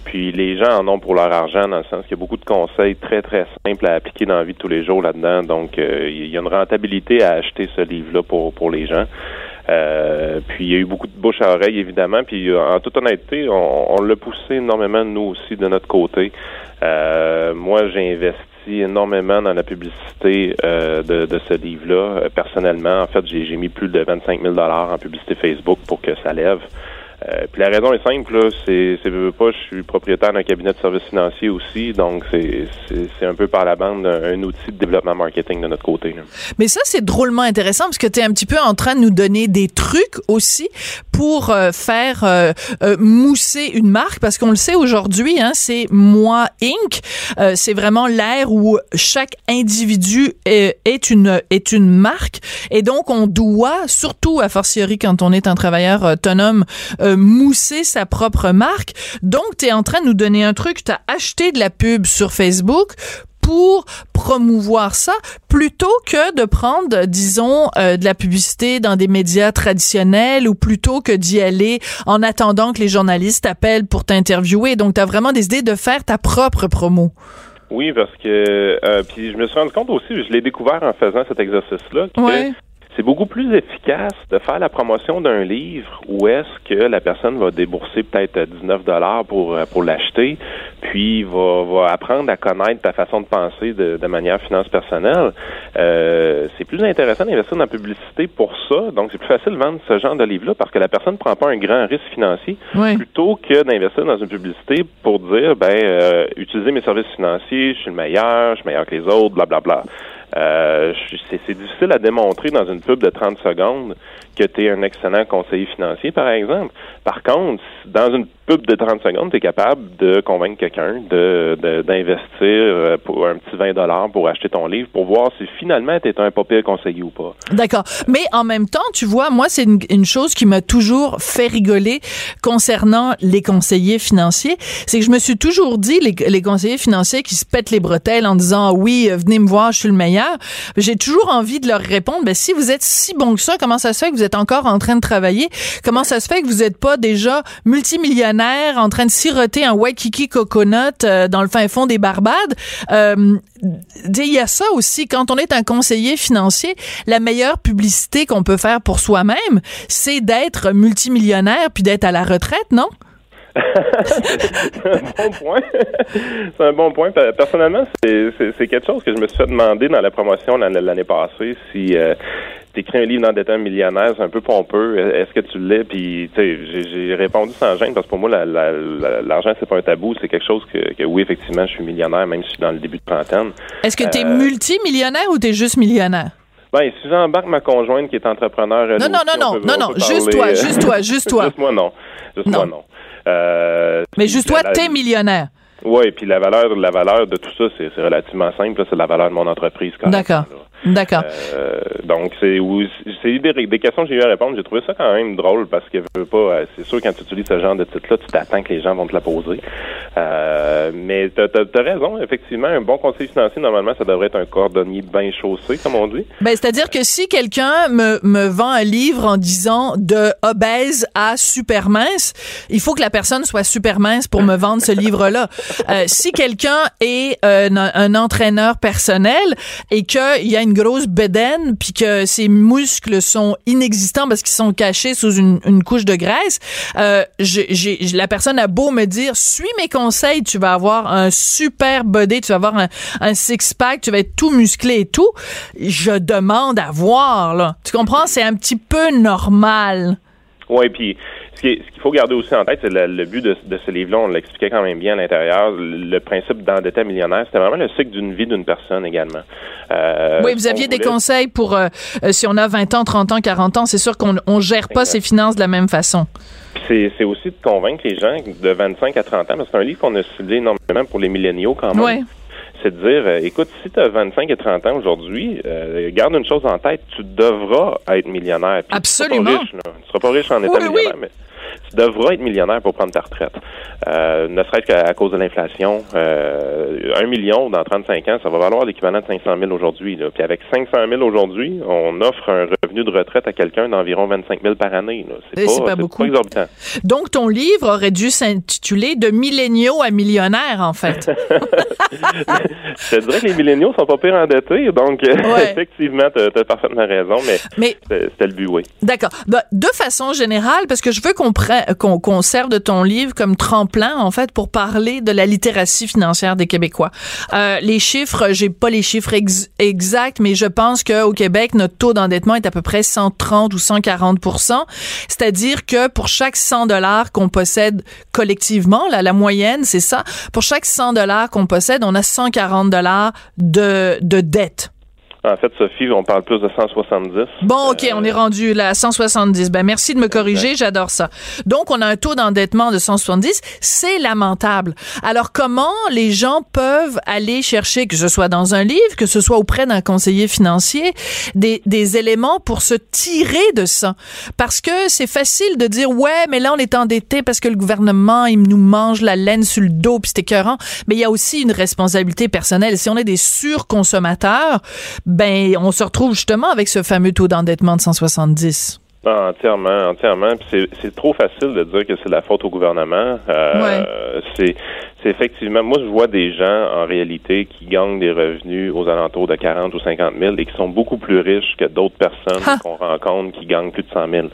Puis les gens en ont pour leur argent dans le sens qu'il y a beaucoup de conseils très, très simples à appliquer dans la vie de tous les jours là-dedans. Donc, euh, il y a une rentabilité à acheter ce livre-là pour, pour les gens. Euh, puis il y a eu beaucoup de bouche à oreille, évidemment. Puis euh, en toute honnêteté, on, on l'a poussé énormément, nous aussi, de notre côté. Euh, moi, j'ai investi énormément dans la publicité euh, de, de ce livre-là. Euh, personnellement, en fait, j'ai mis plus de 25 000 en publicité Facebook pour que ça lève. Euh, puis la raison est simple, c'est, pas, je suis propriétaire d'un cabinet de services financiers aussi, donc c'est, un peu par la bande un, outil de développement marketing de notre côté. là. Mais ça, c'est drôlement intéressant parce que tu es un petit peu en train de nous donner des trucs aussi pour euh, faire euh, euh, mousser une marque parce qu'on le sait aujourd'hui, hein, c'est Moi Inc. Euh, c'est vraiment l'ère où chaque individu est, est une est une marque et donc on doit, surtout a fortiori quand on est un travailleur autonome, euh, mousser sa propre marque. Donc, tu es en train de nous donner un truc, tu as acheté de la pub sur Facebook pour promouvoir ça plutôt que de prendre, disons, euh, de la publicité dans des médias traditionnels ou plutôt que d'y aller en attendant que les journalistes appellent pour t'interviewer. Donc, tu as vraiment décidé de faire ta propre promo. Oui, parce que euh, puis je me suis rendu compte aussi, je l'ai découvert en faisant cet exercice-là, que Ouais. C'est beaucoup plus efficace de faire la promotion d'un livre où est-ce que la personne va débourser peut-être 19 dollars pour euh, pour l'acheter, puis va, va apprendre à connaître ta façon de penser de, de manière finance personnelle. Euh, c'est plus intéressant d'investir dans la publicité pour ça, donc c'est plus facile de vendre ce genre de livre-là parce que la personne ne prend pas un grand risque financier Ouais. plutôt que d'investir dans une publicité pour dire ben euh, utiliser mes services financiers, je suis le meilleur, je suis meilleur que les autres, blablabla. Euh, je- c'est, c'est difficile à démontrer dans une pub de 30 secondes que tu es un excellent conseiller financier, par exemple. Par contre, dans une de 30 secondes, capable de convaincre quelqu'un de, euh, pour un petit 20 dollars pour acheter ton livre pour voir si finalement tu un pas pire conseiller ou pas. D'accord. Mais en même temps, tu vois, moi, c'est une, chose qui m'a toujours fait rigoler concernant les conseillers financiers. C'est que je me suis toujours dit, les, les conseillers financiers qui se pètent les bretelles en disant, oui, euh, venez me voir, je suis le meilleur. J'ai toujours envie de leur répondre, ben, si vous êtes si bon que ça, comment ça se fait que vous êtes encore en train de travailler? Comment ça se fait que vous n'êtes pas déjà multimillionnaire en train de siroter un Waikiki coconut euh, dans le fin fond des Barbades? Euh, il y a ça aussi. Quand on est un conseiller financier, la meilleure publicité qu'on peut faire pour soi-même, c'est d'être multimillionnaire puis d'être à la retraite, non? C'est un bon point. c'est un bon point. Per- Personnellement, c'est, quelque chose que je me suis fait demander dans la promotion l'année, passée. Si euh, tu écris un livre d'endettement millionnaire, c'est un peu pompeux. Est-ce que tu l'es? Puis, j'ai, répondu sans gêne parce que pour moi, la, la- la- l'argent, c'est pas un tabou. C'est quelque chose que, que, oui, effectivement, je suis millionnaire, même si je suis dans le début de trentaine. Est-ce que tu es Euh, multimillionnaire ou tu es juste millionnaire? Ben, si j'embarque ma conjointe qui est entrepreneur, Non, non, non, on non, non, on non, peut juste toi, euh, juste toi, juste toi. juste moi, non. Juste Non. moi, non. Euh, Mais juste toi, la- t'es millionnaire. Oui, puis la valeur, la valeur de tout ça, c'est, relativement simple. C'est la valeur de mon entreprise. quand même, D'accord. D'accord. Euh, donc, c'est des, des questions que j'ai eu à répondre. J'ai trouvé ça quand même drôle parce que je veux pas. euh, C'est sûr quand tu utilises ce genre de titre-là, tu t'attends que les gens vont te la poser. Euh, mais t'as as, raison. Effectivement, un bon conseiller financier normalement, ça devrait être un cordonnier bien chaussé, comme on dit. Ben, c'est-à-dire que si quelqu'un me, me vend un livre en disant de obèse à super mince, il faut que la personne soit super mince pour me vendre ce livre-là. Euh, si quelqu'un est euh, un, un entraîneur personnel et qu'il y a une grosse bedaine puis que ses muscles sont inexistants parce qu'ils sont cachés sous une, une couche de graisse, euh, la personne a beau me dire suis mes conseils, tu vas avoir un super body, tu vas avoir un, un six-pack, tu vas être tout musclé et tout. Je demande à voir, là. Tu comprends? C'est un petit peu normal. Oui, puis ce qu'il faut garder aussi en tête, c'est le, le but de, de ce livre-là, on l'expliquait quand même bien à l'intérieur, le, principe d'endettement millionnaire, c'était vraiment le cycle d'une vie d'une personne également. Euh, oui, vous aviez des conseils pour euh, euh, si on a 20 ans, 30 ans, 40 ans, c'est sûr qu'on on gère pas ses finances de la même façon. Puis C'est, aussi de convaincre les gens de 25 à 30 ans, parce que c'est un livre qu'on a ciblé énormément pour les milléniaux quand même. Ouais. C'est de dire, euh, écoute, si tu as 25 et 30 ans aujourd'hui, euh, garde une chose en tête, tu devras être millionnaire. Tu seras Absolument. pas riche, là. Tu seras pas riche en étant Oui, oui. millionnaire, mais tu devras être millionnaire pour prendre ta retraite. Euh, ne serait-ce qu'à cause de l'inflation. Euh, un million dans 35 ans, ça va valoir l'équivalent de 500 000 aujourd'hui. là. Puis avec 500 000 aujourd'hui, on offre un revenu de retraite à quelqu'un d'environ 25 000 par année. là. Et c'est pas beaucoup. exorbitant. Donc, ton livre aurait dû s'intituler De milléniaux à millionnaires, en fait. Je te dirais que les milléniaux sont pas pire endettés, donc euh, Ouais. effectivement, tu as, parfaitement raison, mais, Mais c'était le but, oui. D'accord. Ben, de façon générale, parce que je veux qu'on pre- qu'on serve de ton livre comme tremplin, en fait, pour parler de la littératie financière des Québécois. Euh, les chiffres, j'ai pas les chiffres ex- exacts, mais je pense qu'au Québec, notre taux d'endettement est à peu près 130 ou 140% C'est-à-dire que pour chaque 100 dollars qu'on possède collectivement, là, la moyenne, c'est ça. Pour chaque 100 dollars qu'on possède, on a 140 dollars de, de dette. En fait, Sophie, on parle plus de 170. Bon, OK, Euh, on est rendu là à 170. Ben merci de me corriger, j'adore ça. Donc on a un taux d'endettement de 170, c'est lamentable. Alors comment les gens peuvent aller chercher que ce soit dans un livre, que ce soit auprès d'un conseiller financier, des, des éléments pour se tirer de ça? Parce que c'est facile de dire ouais, mais là on est endetté parce que le gouvernement il nous mange la laine sur le dos puis c'est écœurant, mais il y a aussi une responsabilité personnelle. Si on est des surconsommateurs, ben on se retrouve justement avec ce fameux taux d'endettement de 170. Ah, entièrement, entièrement. C'est trop facile de dire que c'est la faute au gouvernement. Euh, C'est, c'est effectivement. Moi, je vois des gens en réalité qui gagnent des revenus aux alentours de 40 ou 50 000 et qui sont beaucoup plus riches que d'autres personnes Ha! qu'on rencontre qui gagnent plus de 100 000.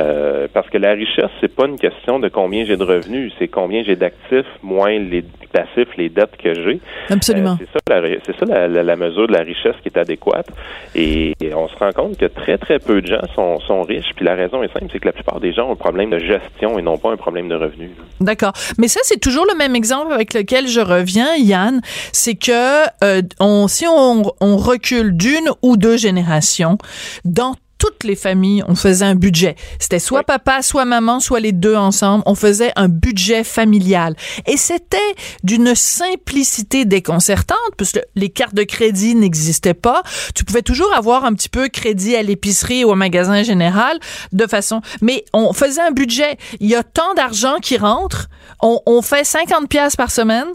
Euh, parce que la richesse, c'est pas une question de combien j'ai de revenus, c'est combien j'ai d'actifs moins les passifs, les dettes que j'ai. Absolument. Euh, c'est ça, la, c'est ça la, la- la mesure de la richesse qui est adéquate. Et, et on se rend compte que très, très peu de gens sont, sont riches. Puis la raison est simple, c'est que la plupart des gens ont un problème de gestion et non pas un problème de revenus. D'accord. Mais ça, c'est toujours le même exemple avec lequel je reviens, Yann. C'est que euh, on, si on, on recule d'une ou deux générations, dans toutes les familles, on faisait un budget. C'était soit papa, soit maman, soit les deux ensemble. On faisait un budget familial. Et c'était d'une simplicité déconcertante, puisque les cartes de crédit n'existaient pas. Tu pouvais toujours avoir un petit peu crédit à l'épicerie ou au magasin général de façon, mais on faisait un budget. Il y a tant d'argent qui rentre. On, on fait 50 pièces par semaine.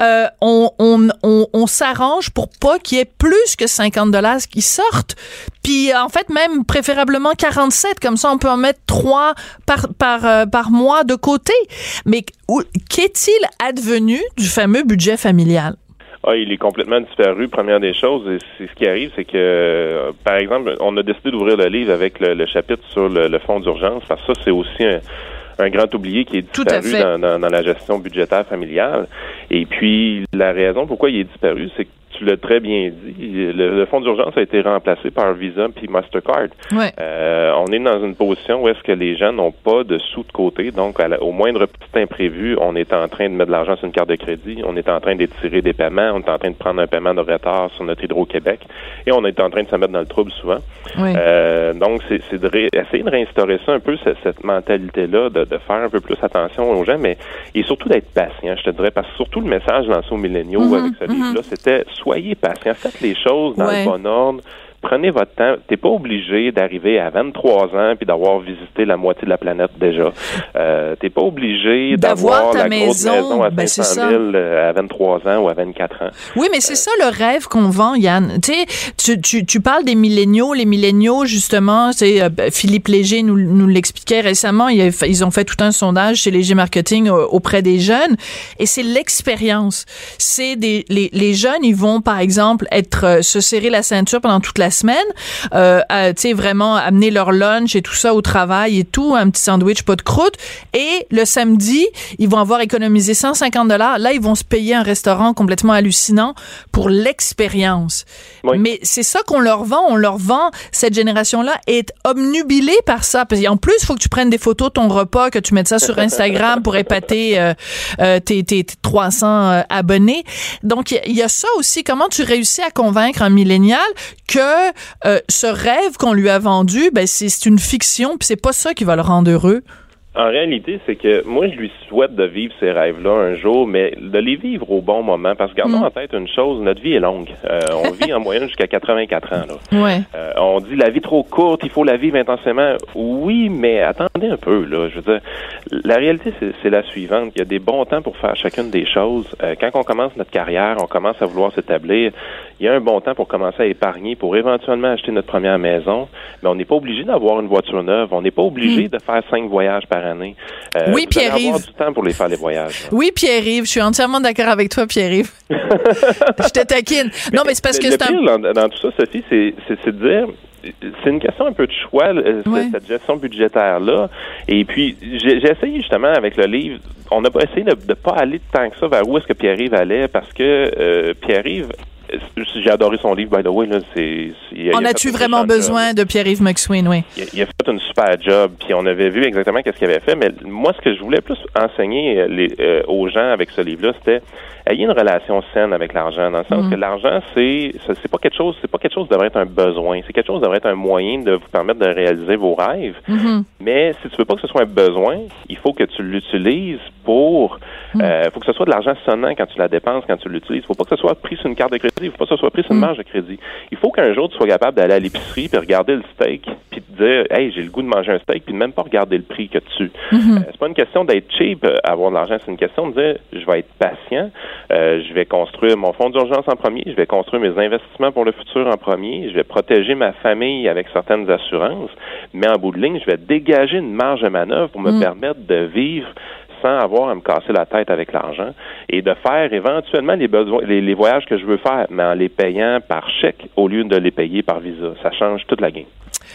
Euh, on, on, on, on s'arrange pour pas qu'il y ait plus que 50 dollars qui sortent. Puis en fait même préférablement 47 comme ça on peut en mettre trois par par euh, par mois de côté. Mais qu'est-il advenu du fameux budget familial? Ah, il est complètement disparu, première des choses. Et c'est ce qui arrive, c'est que, euh, par exemple, on a décidé d'ouvrir le livre avec le, le chapitre sur le, le fonds d'urgence, parce que ça, c'est aussi un, un grand oublié qui est disparu dans- dans la gestion budgétaire familiale. Et puis, la raison pourquoi il est disparu, c'est que tu l'as très bien dit, le, le fonds d'urgence a été remplacé par Visa puis Mastercard. Ouais. Euh, on est dans une position où est-ce que les gens n'ont pas de sous de côté. Donc, à la- au moindre petit imprévu, on est en train de mettre de l'argent sur une carte de crédit, on est en train d'étirer des paiements, on est en train de prendre un paiement de retard sur notre Hydro-Québec et on est en train de se mettre dans le trouble souvent. Euh, donc, c'est de ré- essayer de réinstaurer ça un peu, cette, cette mentalité-là, de, de faire un peu plus attention aux gens, mais et surtout d'être patient, je te dirais, parce que surtout le message lancé aux milléniaux Mhm, avec ce livre-là, c'était soyez patients, faites les choses dans Ouais. le bon ordre. Prenez votre temps. T'es pas obligé d'arriver à 23 ans puis d'avoir visité la moitié de la planète déjà. Euh, T'es pas obligé D'avoir la grosse maison, maison à ben, c'est 500 ça. 000 euh, à 23 ans ou à 24 ans. Oui, mais c'est ça le rêve qu'on vend, Yann. Tu sais, tu, tu, parles des milléniaux. Les milléniaux, justement, c'est euh, ben, Philippe Léger nous, nous l'expliquait récemment. Ils ont fait tout un sondage chez Léger Marketing euh, auprès des jeunes, et c'est l'expérience. C'est des les, les jeunes, ils vont par exemple être euh, se serrer la ceinture pendant toute la semaine, euh, à, tu sais vraiment amener leur lunch et tout ça au travail et tout, un petit sandwich pas de croûte, et le samedi, ils vont avoir économisé 150 dollars. Là, ils vont se payer un restaurant complètement hallucinant pour l'expérience. Oui. Mais c'est ça qu'on leur vend. On leur vend cette génération-là est obnubilée par ça. Parce qu'en plus, il faut que tu prennes des photos de ton repas, que tu mettes ça sur Instagram pour épater euh, euh, tes, tes, tes 300 euh, abonnés. Donc, il y y, a ça aussi. Comment tu réussis à convaincre un millénial que euh, ce rêve qu'on lui a vendu, ben, c'est une fiction, puis c'est pas ça qui va le rendre heureux. En réalité, c'est que moi, je lui souhaite de vivre ces rêves-là un jour, mais de les vivre au bon moment. Parce que gardons Mm. en tête une chose, notre vie est longue. Euh, on vit en moyenne jusqu'à 84 ans. Là. Ouais. Euh, on dit la vie trop courte, il faut la vivre intensément. Oui, mais attendez un peu. Là. Je veux dire, la réalité, c'est la suivante. Il y a des bons temps pour faire chacune des choses. Euh, quand on commence notre carrière, on commence à vouloir s'établir. Il y a un bon temps pour commencer à épargner, pour éventuellement acheter notre première maison. Mais on n'est pas obligé d'avoir une voiture neuve. On n'est pas obligé de faire cinq voyages par année. Euh. Oui, allez avoir Pierre-Yves. du temps pour les faire les voyages. là. Oui, Pierre-Yves, je suis entièrement d'accord avec toi, Pierre-Yves. je te taquine. Non, mais c'est parce que c'est un... dans, dans tout ça, Sophie, c'est, de dire, c'est une question un peu de choix, euh, Ouais. cette, gestion budgétaire-là. Et puis, j'ai, essayé justement avec le livre, on a pas essayé de ne pas aller tant que ça vers où est-ce que Pierre-Yves allait, parce que euh, Pierre-Yves, j'ai adoré son livre, by the way. Là, il On il a-tu un vraiment job. besoin de Pierre-Yves McSween, oui. Il a, il a fait une super job, puis on avait vu exactement qu'est-ce qu'il avait fait. Mais moi, ce que je voulais plus enseigner euh, les, euh, aux gens avec ce livre-là, c'était ayez une relation saine avec l'argent, dans le sens que l'argent, c'est c'est pas quelque chose, c'est pas quelque chose qui devrait être un besoin, c'est quelque chose qui devrait être un moyen de vous permettre de réaliser vos rêves. Mais si tu veux pas que ce soit un besoin, il faut que tu l'utilises pour, euh, faut que ce soit de l'argent sonnant quand tu la dépenses, quand tu l'utilises. faut pas que ce soit pris sur une carte de crédit, faut pas que ce soit pris sur une marge de crédit. Il faut qu'un jour tu sois capable d'aller à l'épicerie puis regarder le steak puis te dire, hey, j'ai le goût de manger un steak puis de même pas regarder le prix que tu. Euh, c'est pas une question d'être cheap, euh, avoir de l'argent, c'est une question de dire, je vais être patient, euh, je vais construire mon fonds d'urgence en premier, je vais construire mes investissements pour le futur en premier, je vais protéger ma famille avec certaines assurances, mais en bout de ligne, je vais dégager une marge de manœuvre pour me permettre de vivre sans avoir à me casser la tête avec l'argent et de faire éventuellement les besoins, les, les voyages que je veux faire, mais en les payant par chèque au lieu de les payer par visa. Ça change toute la game.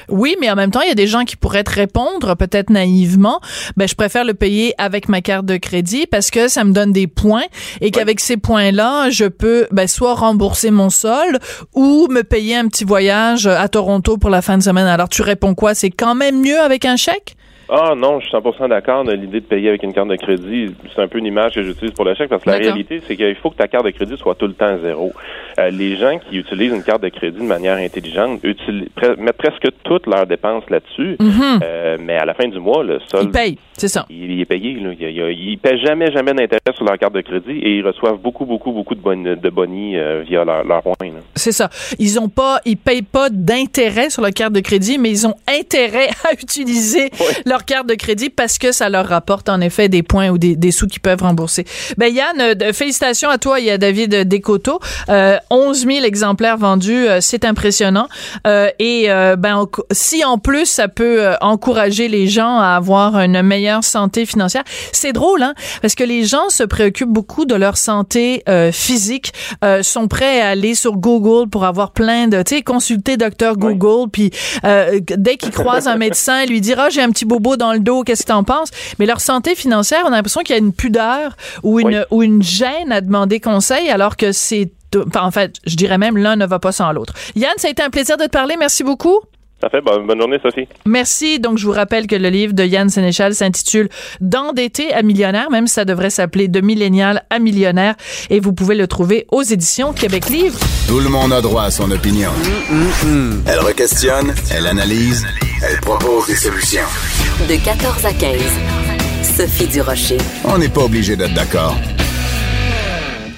Oui, mais en même temps, il y a des gens qui pourraient te répondre, peut-être naïvement, ben, je préfère le payer avec ma carte de crédit parce que ça me donne des points et qu'avec ces points-là, je peux, ben, soit rembourser mon solde ou me payer un petit voyage à Toronto pour la fin de semaine. Alors, tu réponds quoi? C'est quand même mieux avec un chèque? Ah non, je suis 100% d'accord de l'idée de payer avec une carte de crédit. C'est un peu une image que j'utilise pour le chèque parce que la réalité, c'est qu'il faut que ta carte de crédit soit tout le temps zéro. Euh, les gens qui utilisent une carte de crédit de manière intelligente pre- mettent presque toutes leurs dépenses là-dessus, Euh, mais à la fin du mois, le Ils solde, payent, c'est ça. il, il est payé. Là. Il, il, il- il paie jamais, jamais d'intérêt sur leur carte de crédit et ils reçoivent beaucoup, beaucoup, beaucoup de, bonnes, de bonnies euh, via leur, leur point. C'est ça. Ils ont pas, ils payent pas d'intérêt sur leur carte de crédit, mais ils ont intérêt à utiliser leur carte de crédit parce que ça leur rapporte en effet des points ou des, des sous qu'ils peuvent rembourser. Ben Yann, euh, félicitations à toi et à David Descoteaux. Euh, 11 000 exemplaires vendus, euh, c'est impressionnant. Euh, et euh, ben en- si en plus ça peut euh, encourager les gens à avoir une meilleure santé financière, c'est drôle hein, parce que les gens se préoccupent beaucoup de leur santé euh, physique, euh, sont prêts à aller sur Google pour avoir plein de, tu sais, consulter docteur Google, puis euh, dès qu'ils croisent un médecin, lui dire ah j'ai un petit bobo dans le dos, qu'est-ce que t'en penses? Mais leur santé financière, on a l'impression qu'il y a une pudeur ou une Oui. ou une gêne à demander conseil, alors que c'est enfin, en fait, je dirais même l'un ne va pas sans l'autre. Yann, ça a été un plaisir de te parler. Merci beaucoup. Ça fait bonne, bonne journée, Sophie. Merci. Donc, je vous rappelle que le livre de Yann Sénéchal s'intitule D'endetté à millionnaire, même si ça devrait s'appeler De millénial à millionnaire. Et vous pouvez le trouver aux éditions Québec Livre. Tout le monde a droit à son opinion. Elle requestionne, elle analyse, elle propose des solutions. De 14 à 15. Sophie Durocher. On n'est pas obligé d'être d'accord.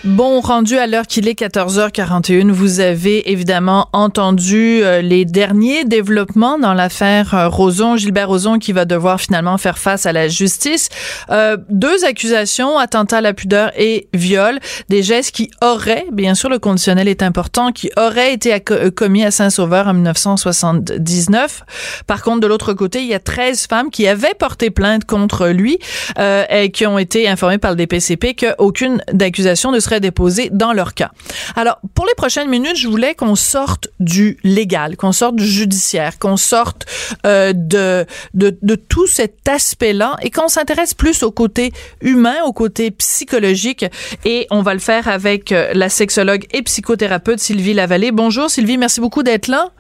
Bon, rendu à l'heure qu'il est 14h41, vous avez évidemment entendu euh, les derniers développements dans l'affaire euh, Roson, Gilbert Roson qui va devoir finalement faire face à la justice. Euh, deux accusations, attentat à la pudeur et viol, des gestes qui auraient, bien sûr le conditionnel est important, qui auraient été euh, commis à Saint-Sauveur en 1979. Par contre, de l'autre côté, il y a 13 femmes qui avaient porté plainte contre lui euh, et qui ont été informées par le DPCP qu'aucune d'accusation ne serait déposée dans leur cas. Alors, pour les prochaines minutes, je voulais qu'on sorte du légal, qu'on sorte du judiciaire, qu'on sorte euh, de, de, de tout cet aspect-là et qu'on s'intéresse plus au côté humain, au côté psychologique. Et on va le faire avec euh, la sexologue et psychothérapeute Sylvie Lavallée. Bonjour Sylvie, merci beaucoup d'être là.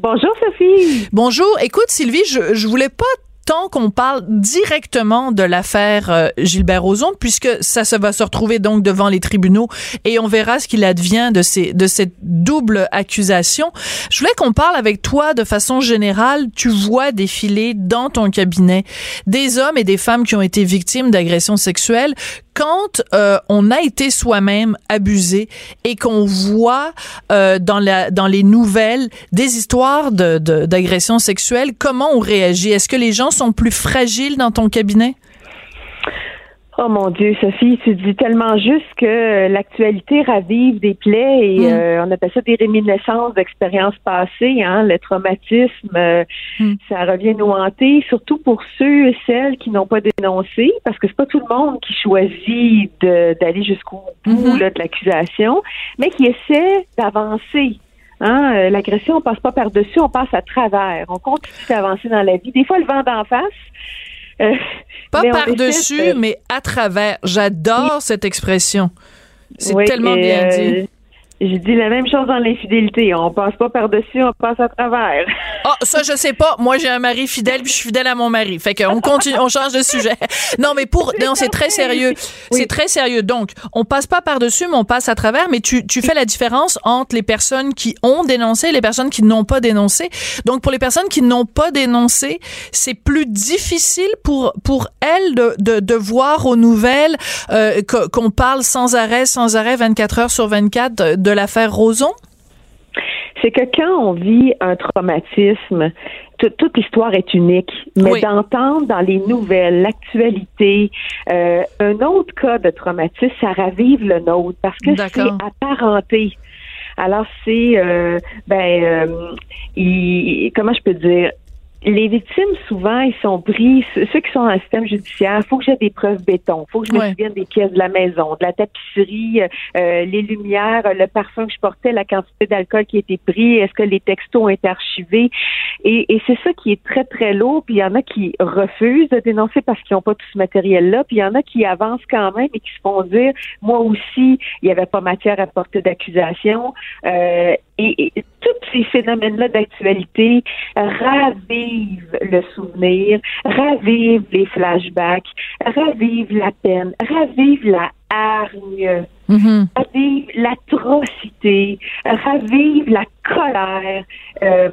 Bonjour Sophie. Bonjour. Écoute, Sylvie, je, je voulais pas tant qu'on parle directement de l'affaire euh, Gilbert Rozon, puisque ça se va se retrouver donc devant les tribunaux et on verra ce qu'il advient de ces de cette double accusation. Je voulais qu'on parle avec toi de façon générale. Tu vois défiler dans ton cabinet des hommes et des femmes qui ont été victimes d'agressions sexuelles quand euh, on a été soi-même abusé et qu'on voit euh, dans la dans les nouvelles des histoires de d'agressions sexuelles, comment on réagit? Est-ce que les gens sont plus fragiles dans ton cabinet? Oh mon Dieu, Sophie, tu dis tellement juste que euh, l'actualité ravive des plaies et Mm. euh, on appelle ça des réminiscences d'expériences passées, hein, le traumatisme, euh, Mm. ça revient nous hanter, surtout pour ceux et celles qui n'ont pas dénoncé, parce que c'est pas tout le monde qui choisit d'aller jusqu'au bout Mhm. là, de l'accusation, mais qui essaie d'avancer. Hein, l'agression, on passe pas par-dessus, on passe à travers. On continue d'avancer dans la vie. Des fois, le vent d'en face. Euh, Pas par-dessus, mais à travers. J'adore cette expression. C'est Oui, tellement bien euh, dit. Je dis la même chose dans l'infidélité. On passe pas par-dessus, on passe à travers. Ah, ça, je sais pas. Moi, j'ai un mari fidèle, puis je suis fidèle à mon mari. Fait qu'on continue, on change de sujet. Non, mais pour, non, c'est très sérieux. C'est très sérieux. Donc, on passe pas par-dessus, mais on passe à travers. Mais tu, tu fais la différence entre les personnes qui ont dénoncé et les personnes qui n'ont pas dénoncé. Donc, pour les personnes qui n'ont pas dénoncé, c'est plus difficile pour, pour elles de, de, de voir aux nouvelles euh, qu'on parle sans arrêt, sans arrêt, 24 heures sur 24 de, de l'affaire Roson? C'est que quand on vit un traumatisme, tout- toute l'histoire est unique. Mais Oui. d'entendre dans les nouvelles, l'actualité, euh, un autre cas de traumatisme, ça ravive le nôtre parce que c'est apparenté. Alors c'est euh, ben euh, il- comment je peux dire? Les victimes, souvent, ils sont pris, ceux qui sont dans le système judiciaire, faut que j'ai des preuves béton, faut que je me Ouais. souvienne des pièces de la maison, de la tapisserie, euh, les lumières, le parfum que je portais, la quantité d'alcool qui a été pris, est-ce que les textos ont été archivés? Et, et c'est ça qui est très, très lourd. Puis il y en a qui refusent de dénoncer parce qu'ils n'ont pas tout ce matériel-là. Puis il y en a qui avancent quand même et qui se font dire, moi aussi, il n'y avait pas matière à porter d'accusation. Euh, et, tous ces phénomènes-là d'actualité ravivent le souvenir, ravivent les flashbacks, ravivent la peine, ravivent la hargne, Mhm. ravivent l'atrocité, ravivent la colère, euh,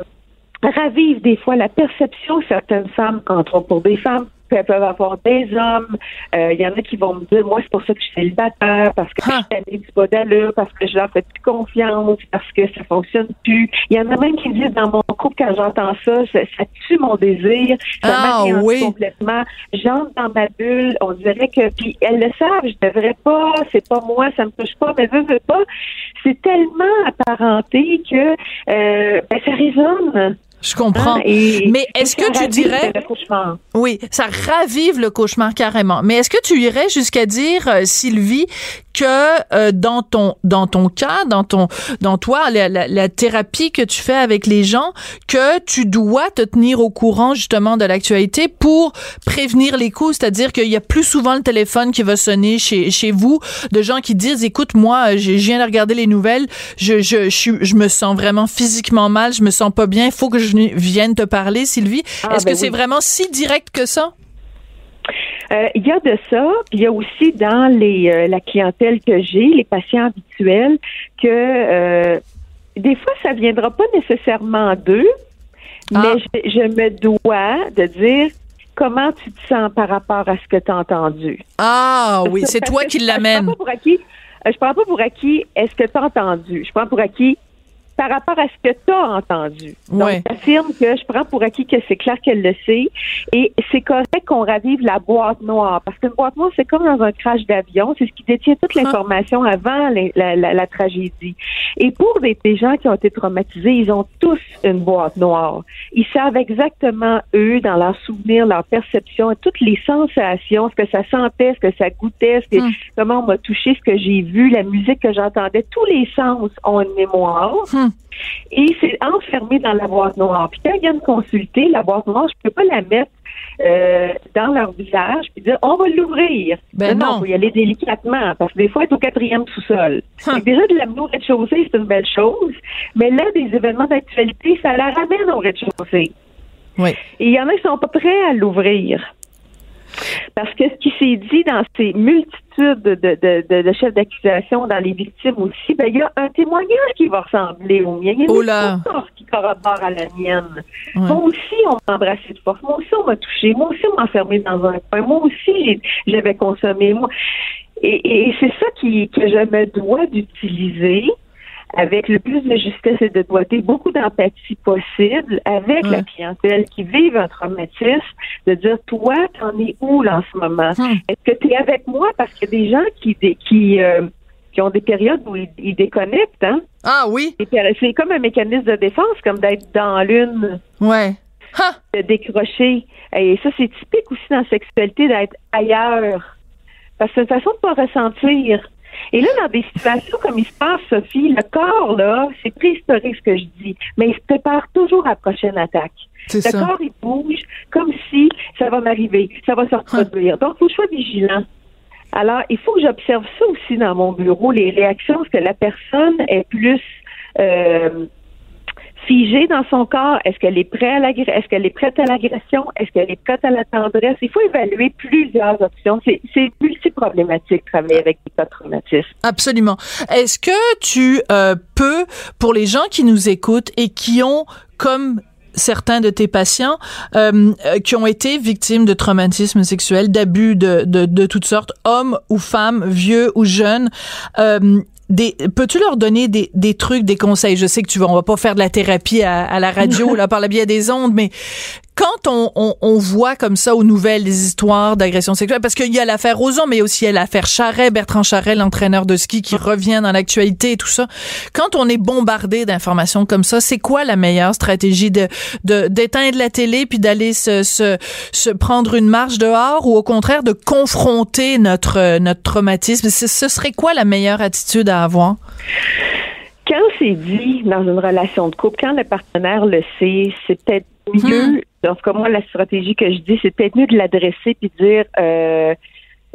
ravivent des fois la perception que certaines femmes ont pour des femmes peuvent avoir des hommes. Euh, Il y en a qui vont me dire, moi, c'est pour ça que je suis célibataire, parce que Ah. je suis du pas d'allure, parce que je leur fais plus confiance, parce que ça fonctionne plus. Il y en a même qui disent, dans mon couple, quand j'entends ça, ça, ça tue mon désir, ça Ah, oui. complètement. J'entre dans ma bulle, on dirait que, puis elles le savent, je devrais pas, c'est pas moi, ça me touche pas, mais veux, veux pas. C'est tellement apparenté que, euh, ben, ça résonne. Je comprends. et- Mais est-ce que tu dirais-. Oui, ça ravive le cauchemar carrément. Mais est-ce que tu irais jusqu'à dire, euh, Sylvie, que euh, dans ton dans ton cas, dans ton dans toi, la, la- la thérapie que tu fais avec les gens, que tu dois te tenir au courant justement de l'actualité pour prévenir les coups, c'est-à-dire qu'il y a plus souvent le téléphone qui va sonner chez chez vous de gens qui disent, écoute, moi, euh, je je viens de regarder les nouvelles, je je je, me sens vraiment physiquement mal, je me sens pas bien, il faut que je vienne te parler, Sylvie. Ah, Est-ce ben que c'est oui. vraiment si direct que ça? Euh, Il y a de ça, puis il y a aussi dans les euh, la clientèle que j'ai, les patients habituels, que euh, des fois ça viendra pas nécessairement d'eux, Ah. mais je, je me dois de dire comment tu te sens par rapport à ce que tu as entendu. Ah oui, c'est toi qui je- l'amène. Je prends pas pour acquis. euh, Je prends pas pour acquis est-ce que tu as entendu? Je prends pour acquis par rapport à ce que tu as entendu. Ouais. Donc, j'affirme que je prends pour acquis que c'est clair qu'elle le sait. Et c'est correct qu'on ravive la boîte noire. Parce qu'une boîte noire, c'est comme dans un crash d'avion. C'est ce qui détient toute l'information avant la, la- la- la tragédie. Et pour des, des gens qui ont été traumatisés, ils ont tous une boîte noire. Ils savent exactement, eux, dans leurs souvenirs, leur perception, toutes les sensations, ce que ça sentait, ce que ça goûtait, ce que- Hmm. comment on m'a touché, ce que j'ai vu, la musique que j'entendais. Tous les sens ont une mémoire. Et c'est enfermé dans la boîte noire. Puis quand ils viennent consulter, la boîte noire, je peux pas la mettre euh, dans leur visage puis dire on va l'ouvrir. Ben non. il faut y aller délicatement parce que des fois, est au quatrième sous-sol. Hum. Déjà, de l'amener au rez-de-chaussée, c'est une belle chose. Mais là, des événements d'actualité, ça la ramène au rez-de-chaussée. Oui. Et il y en a qui sont pas prêts à l'ouvrir. Parce que ce qui s'est dit dans ces multitudes de, de, de, de chefs d'accusation, dans les victimes aussi, ben, il y a un témoignage qui va ressembler au mien. Il y a Oh une qui corrobore à la mienne. Ouais. Moi aussi, on m'a embrassé de force. Moi aussi, on m'a touché. Moi aussi, on m'a enfermé dans un coin. Moi aussi, j'avais consommé. Moi. Et, et c'est ça qui, que je me dois d'utiliser avec le plus de justesse et de doigté, beaucoup d'empathie possible avec Ouais. la clientèle qui vive un traumatisme, de dire, toi, t'en es où là en ce moment? Hmm. Est-ce que tu es avec moi? Parce qu'il y a des gens qui, qui, euh, qui ont des périodes où ils, ils déconnectent. Hein? Ah oui, C'est comme un mécanisme de défense, comme d'être dans l'une ouais. Ha! de décrocher. Et ça, c'est typique aussi dans la sexualité d'être ailleurs. Parce que c'est une façon de pas ressentir. Et là, dans des situations comme il se passe, Sophie, le corps, là, c'est préhistorique ce que je dis, mais il se prépare toujours à la prochaine attaque. C'est Le ça. corps, il bouge comme si ça va m'arriver, ça va se reproduire. Donc, il faut que je sois vigilant. Alors, il faut que j'observe ça aussi dans mon bureau, les réactions, est-ce que la personne est plus euh, figée dans son corps? Est-ce qu'elle est prête à l'agression? Est-ce qu'elle est prête à la tendresse? Il faut évaluer plusieurs options. C'est, multiproblématique travailler avec des cas. Absolument. Est-ce que tu euh, peux, pour les gens qui nous écoutent et qui ont, comme certains de tes patients, euh, euh, qui ont été victimes de traumatisme sexuel, d'abus de, de, de toutes sortes, hommes ou femmes, vieux ou jeunes, euh, des, peux-tu leur donner des, trucs, des conseils? Je sais que tu vas, on va pas faire de la thérapie à, à la radio, là, par le biais des ondes, mais quand on, on, on voit comme ça aux nouvelles des histoires d'agression sexuelle, parce qu'il y a l'affaire Roson, mais aussi il y a l'affaire Charret, Bertrand Charret, l'entraîneur de ski qui revient dans l'actualité et tout ça. Quand on est bombardé d'informations comme ça, c'est quoi la meilleure stratégie de de- d'éteindre la télé puis d'aller se, se se prendre une marche dehors ou au contraire de confronter notre euh, notre traumatisme? Ce serait quoi la meilleure attitude à avoir? Quand c'est dit dans une relation de couple, quand le partenaire le sait, c'est peut-être mieux. En tout cas, moi, la stratégie que je dis, c'est peut-être mieux de l'adresser puis de dire euh,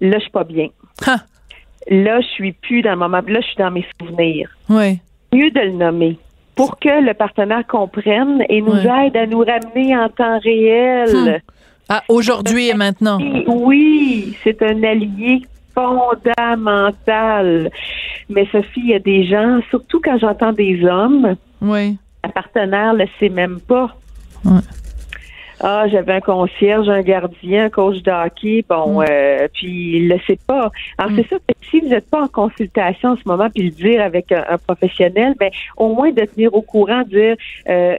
là, je suis pas bien. Là, je suis plus dans le moment. Là, je suis dans mes souvenirs. ouais. Mieux de le nommer. pour que le partenaire comprenne et nous aide à nous ramener en temps réel. Ah, aujourd'hui et maintenant. Oui, Oui, c'est un allié fondamental. Mais Sophie, il y a des gens, surtout quand j'entends des hommes, Oui. un partenaire le sait même pas. Ah, j'avais un concierge, un gardien, un coach de hockey, bon, Mm. euh, puis il le sait pas. Alors c'est sûr que si vous n'êtes pas en consultation en ce moment, puis le dire avec un, un professionnel, ben au moins de tenir au courant, dire, euh,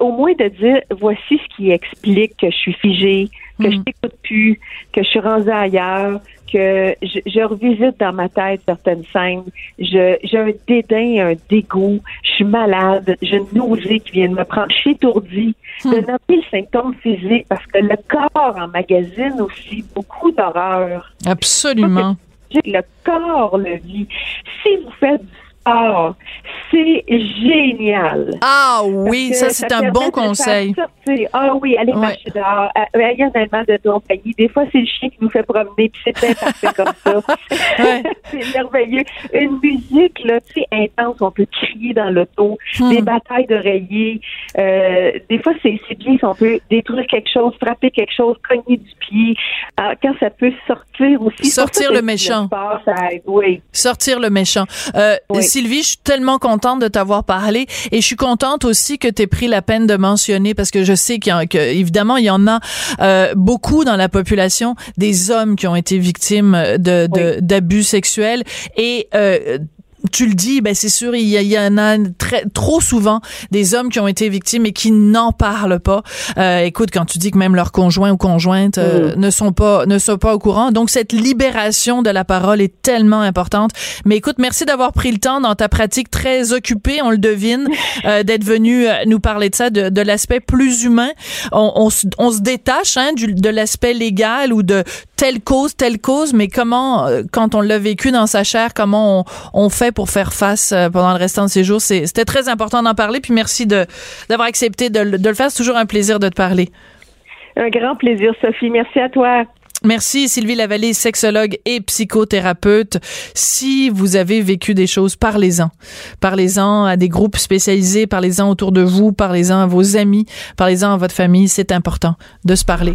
au moins de dire, voici ce qui explique que je suis figée, que je Mm. t'écoute plus, que je suis rendue ailleurs, que je, je revisite dans ma tête certaines scènes. Je, j'ai un dédain, un dégoût. Je suis malade. J'ai une nausée qui vient de me prendre. Je suis étourdie. De nommer le symptôme physique parce que le corps emmagasine aussi beaucoup d'horreur. Absolument. Le corps le vit. Si vous faites du sport, c'est génial. Ah oui, ça c'est un bon conseil. Ah oui, allez Ouais. marcher dehors. Euh, Il y a tellement de compagnie. Des fois, c'est le chien qui nous fait promener, puis c'est bien parfait comme ça. Ouais. c'est merveilleux. Une musique, là, tu sais, intense, on peut crier dans l'auto, Hmm. des batailles d'oreillers. Euh, des fois, c'est bien si on peut détruire quelque chose, frapper quelque chose, cogner du pied. Alors, quand ça peut sortir aussi. Sortir ça le méchant. sport, ça aide, oui. Sortir le méchant. Euh, Oui. Sylvie, je suis tellement contente de t'avoir parlé et je suis contente aussi que tu aies pris la peine de mentionner parce que je sais qu'il y a, que, évidemment, il y en a euh, beaucoup dans la population des hommes qui ont été victimes de, de- d'abus sexuels et euh, tu le dis, ben c'est sûr, il y, a- il y en a très, trop souvent des hommes qui ont été victimes et qui n'en parlent pas. Euh, écoute, quand tu dis que même leurs conjoints ou conjointes euh, ne sont pas ne sont pas au courant, donc cette libération de la parole est tellement importante. Mais écoute, merci d'avoir pris le temps dans ta pratique très occupée, on le devine, euh, d'être venu euh, nous parler de ça, de, de l'aspect plus humain. On, on, se- on se détache hein, du, de l'aspect légal ou de telle cause, telle cause, mais comment, euh, quand on l'a vécu dans sa chair, comment on, on fait pour faire face euh, pendant le restant de ses jours? C'était très important d'en parler, puis merci d'avoir accepté de, le- de le faire. C'est toujours un plaisir de te parler. Un grand plaisir, Sophie. Merci à toi. Merci Sylvie Lavallée, sexologue et psychothérapeute. Si vous avez vécu des choses, parlez-en. Parlez-en à des groupes spécialisés, parlez-en autour de vous, parlez-en à vos amis, parlez-en à votre famille. C'est important de se parler.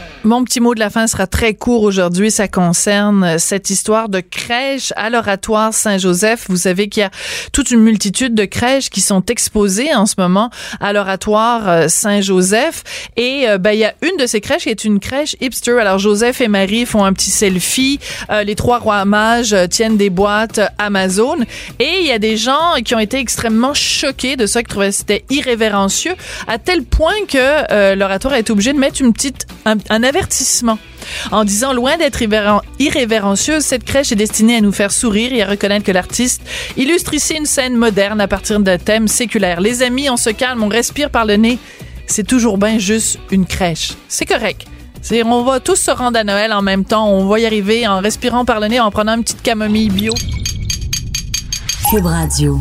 Mon petit mot de la fin sera très court aujourd'hui. Ça concerne euh, cette histoire de crèche à l'oratoire Saint-Joseph. Vous savez qu'il y a toute une multitude de crèches qui sont exposées en ce moment à l'oratoire euh, Saint-Joseph. Et euh, ben, il y a une de ces crèches qui est une crèche hipster. Alors Joseph et Marie font un petit selfie. Les trois rois mages tiennent des boîtes Amazon. Et il y a des gens qui ont été extrêmement choqués de ça, qui trouvaient que c'était irrévérencieux, à tel point que l'oratoire a été obligé de mettre une petite, un, un en disant loin d'être irrévéren- irrévérencieuse, cette crèche est destinée à nous faire sourire et à reconnaître que l'artiste illustre ici une scène moderne à partir d'un thème séculaire. Les amis, on se calme, on respire par le nez. C'est toujours bien juste une crèche. C'est correct. C'est, on va tous se rendre à Noël en même temps. On va y arriver en respirant par le nez, en prenant une petite camomille bio. Cube Radio.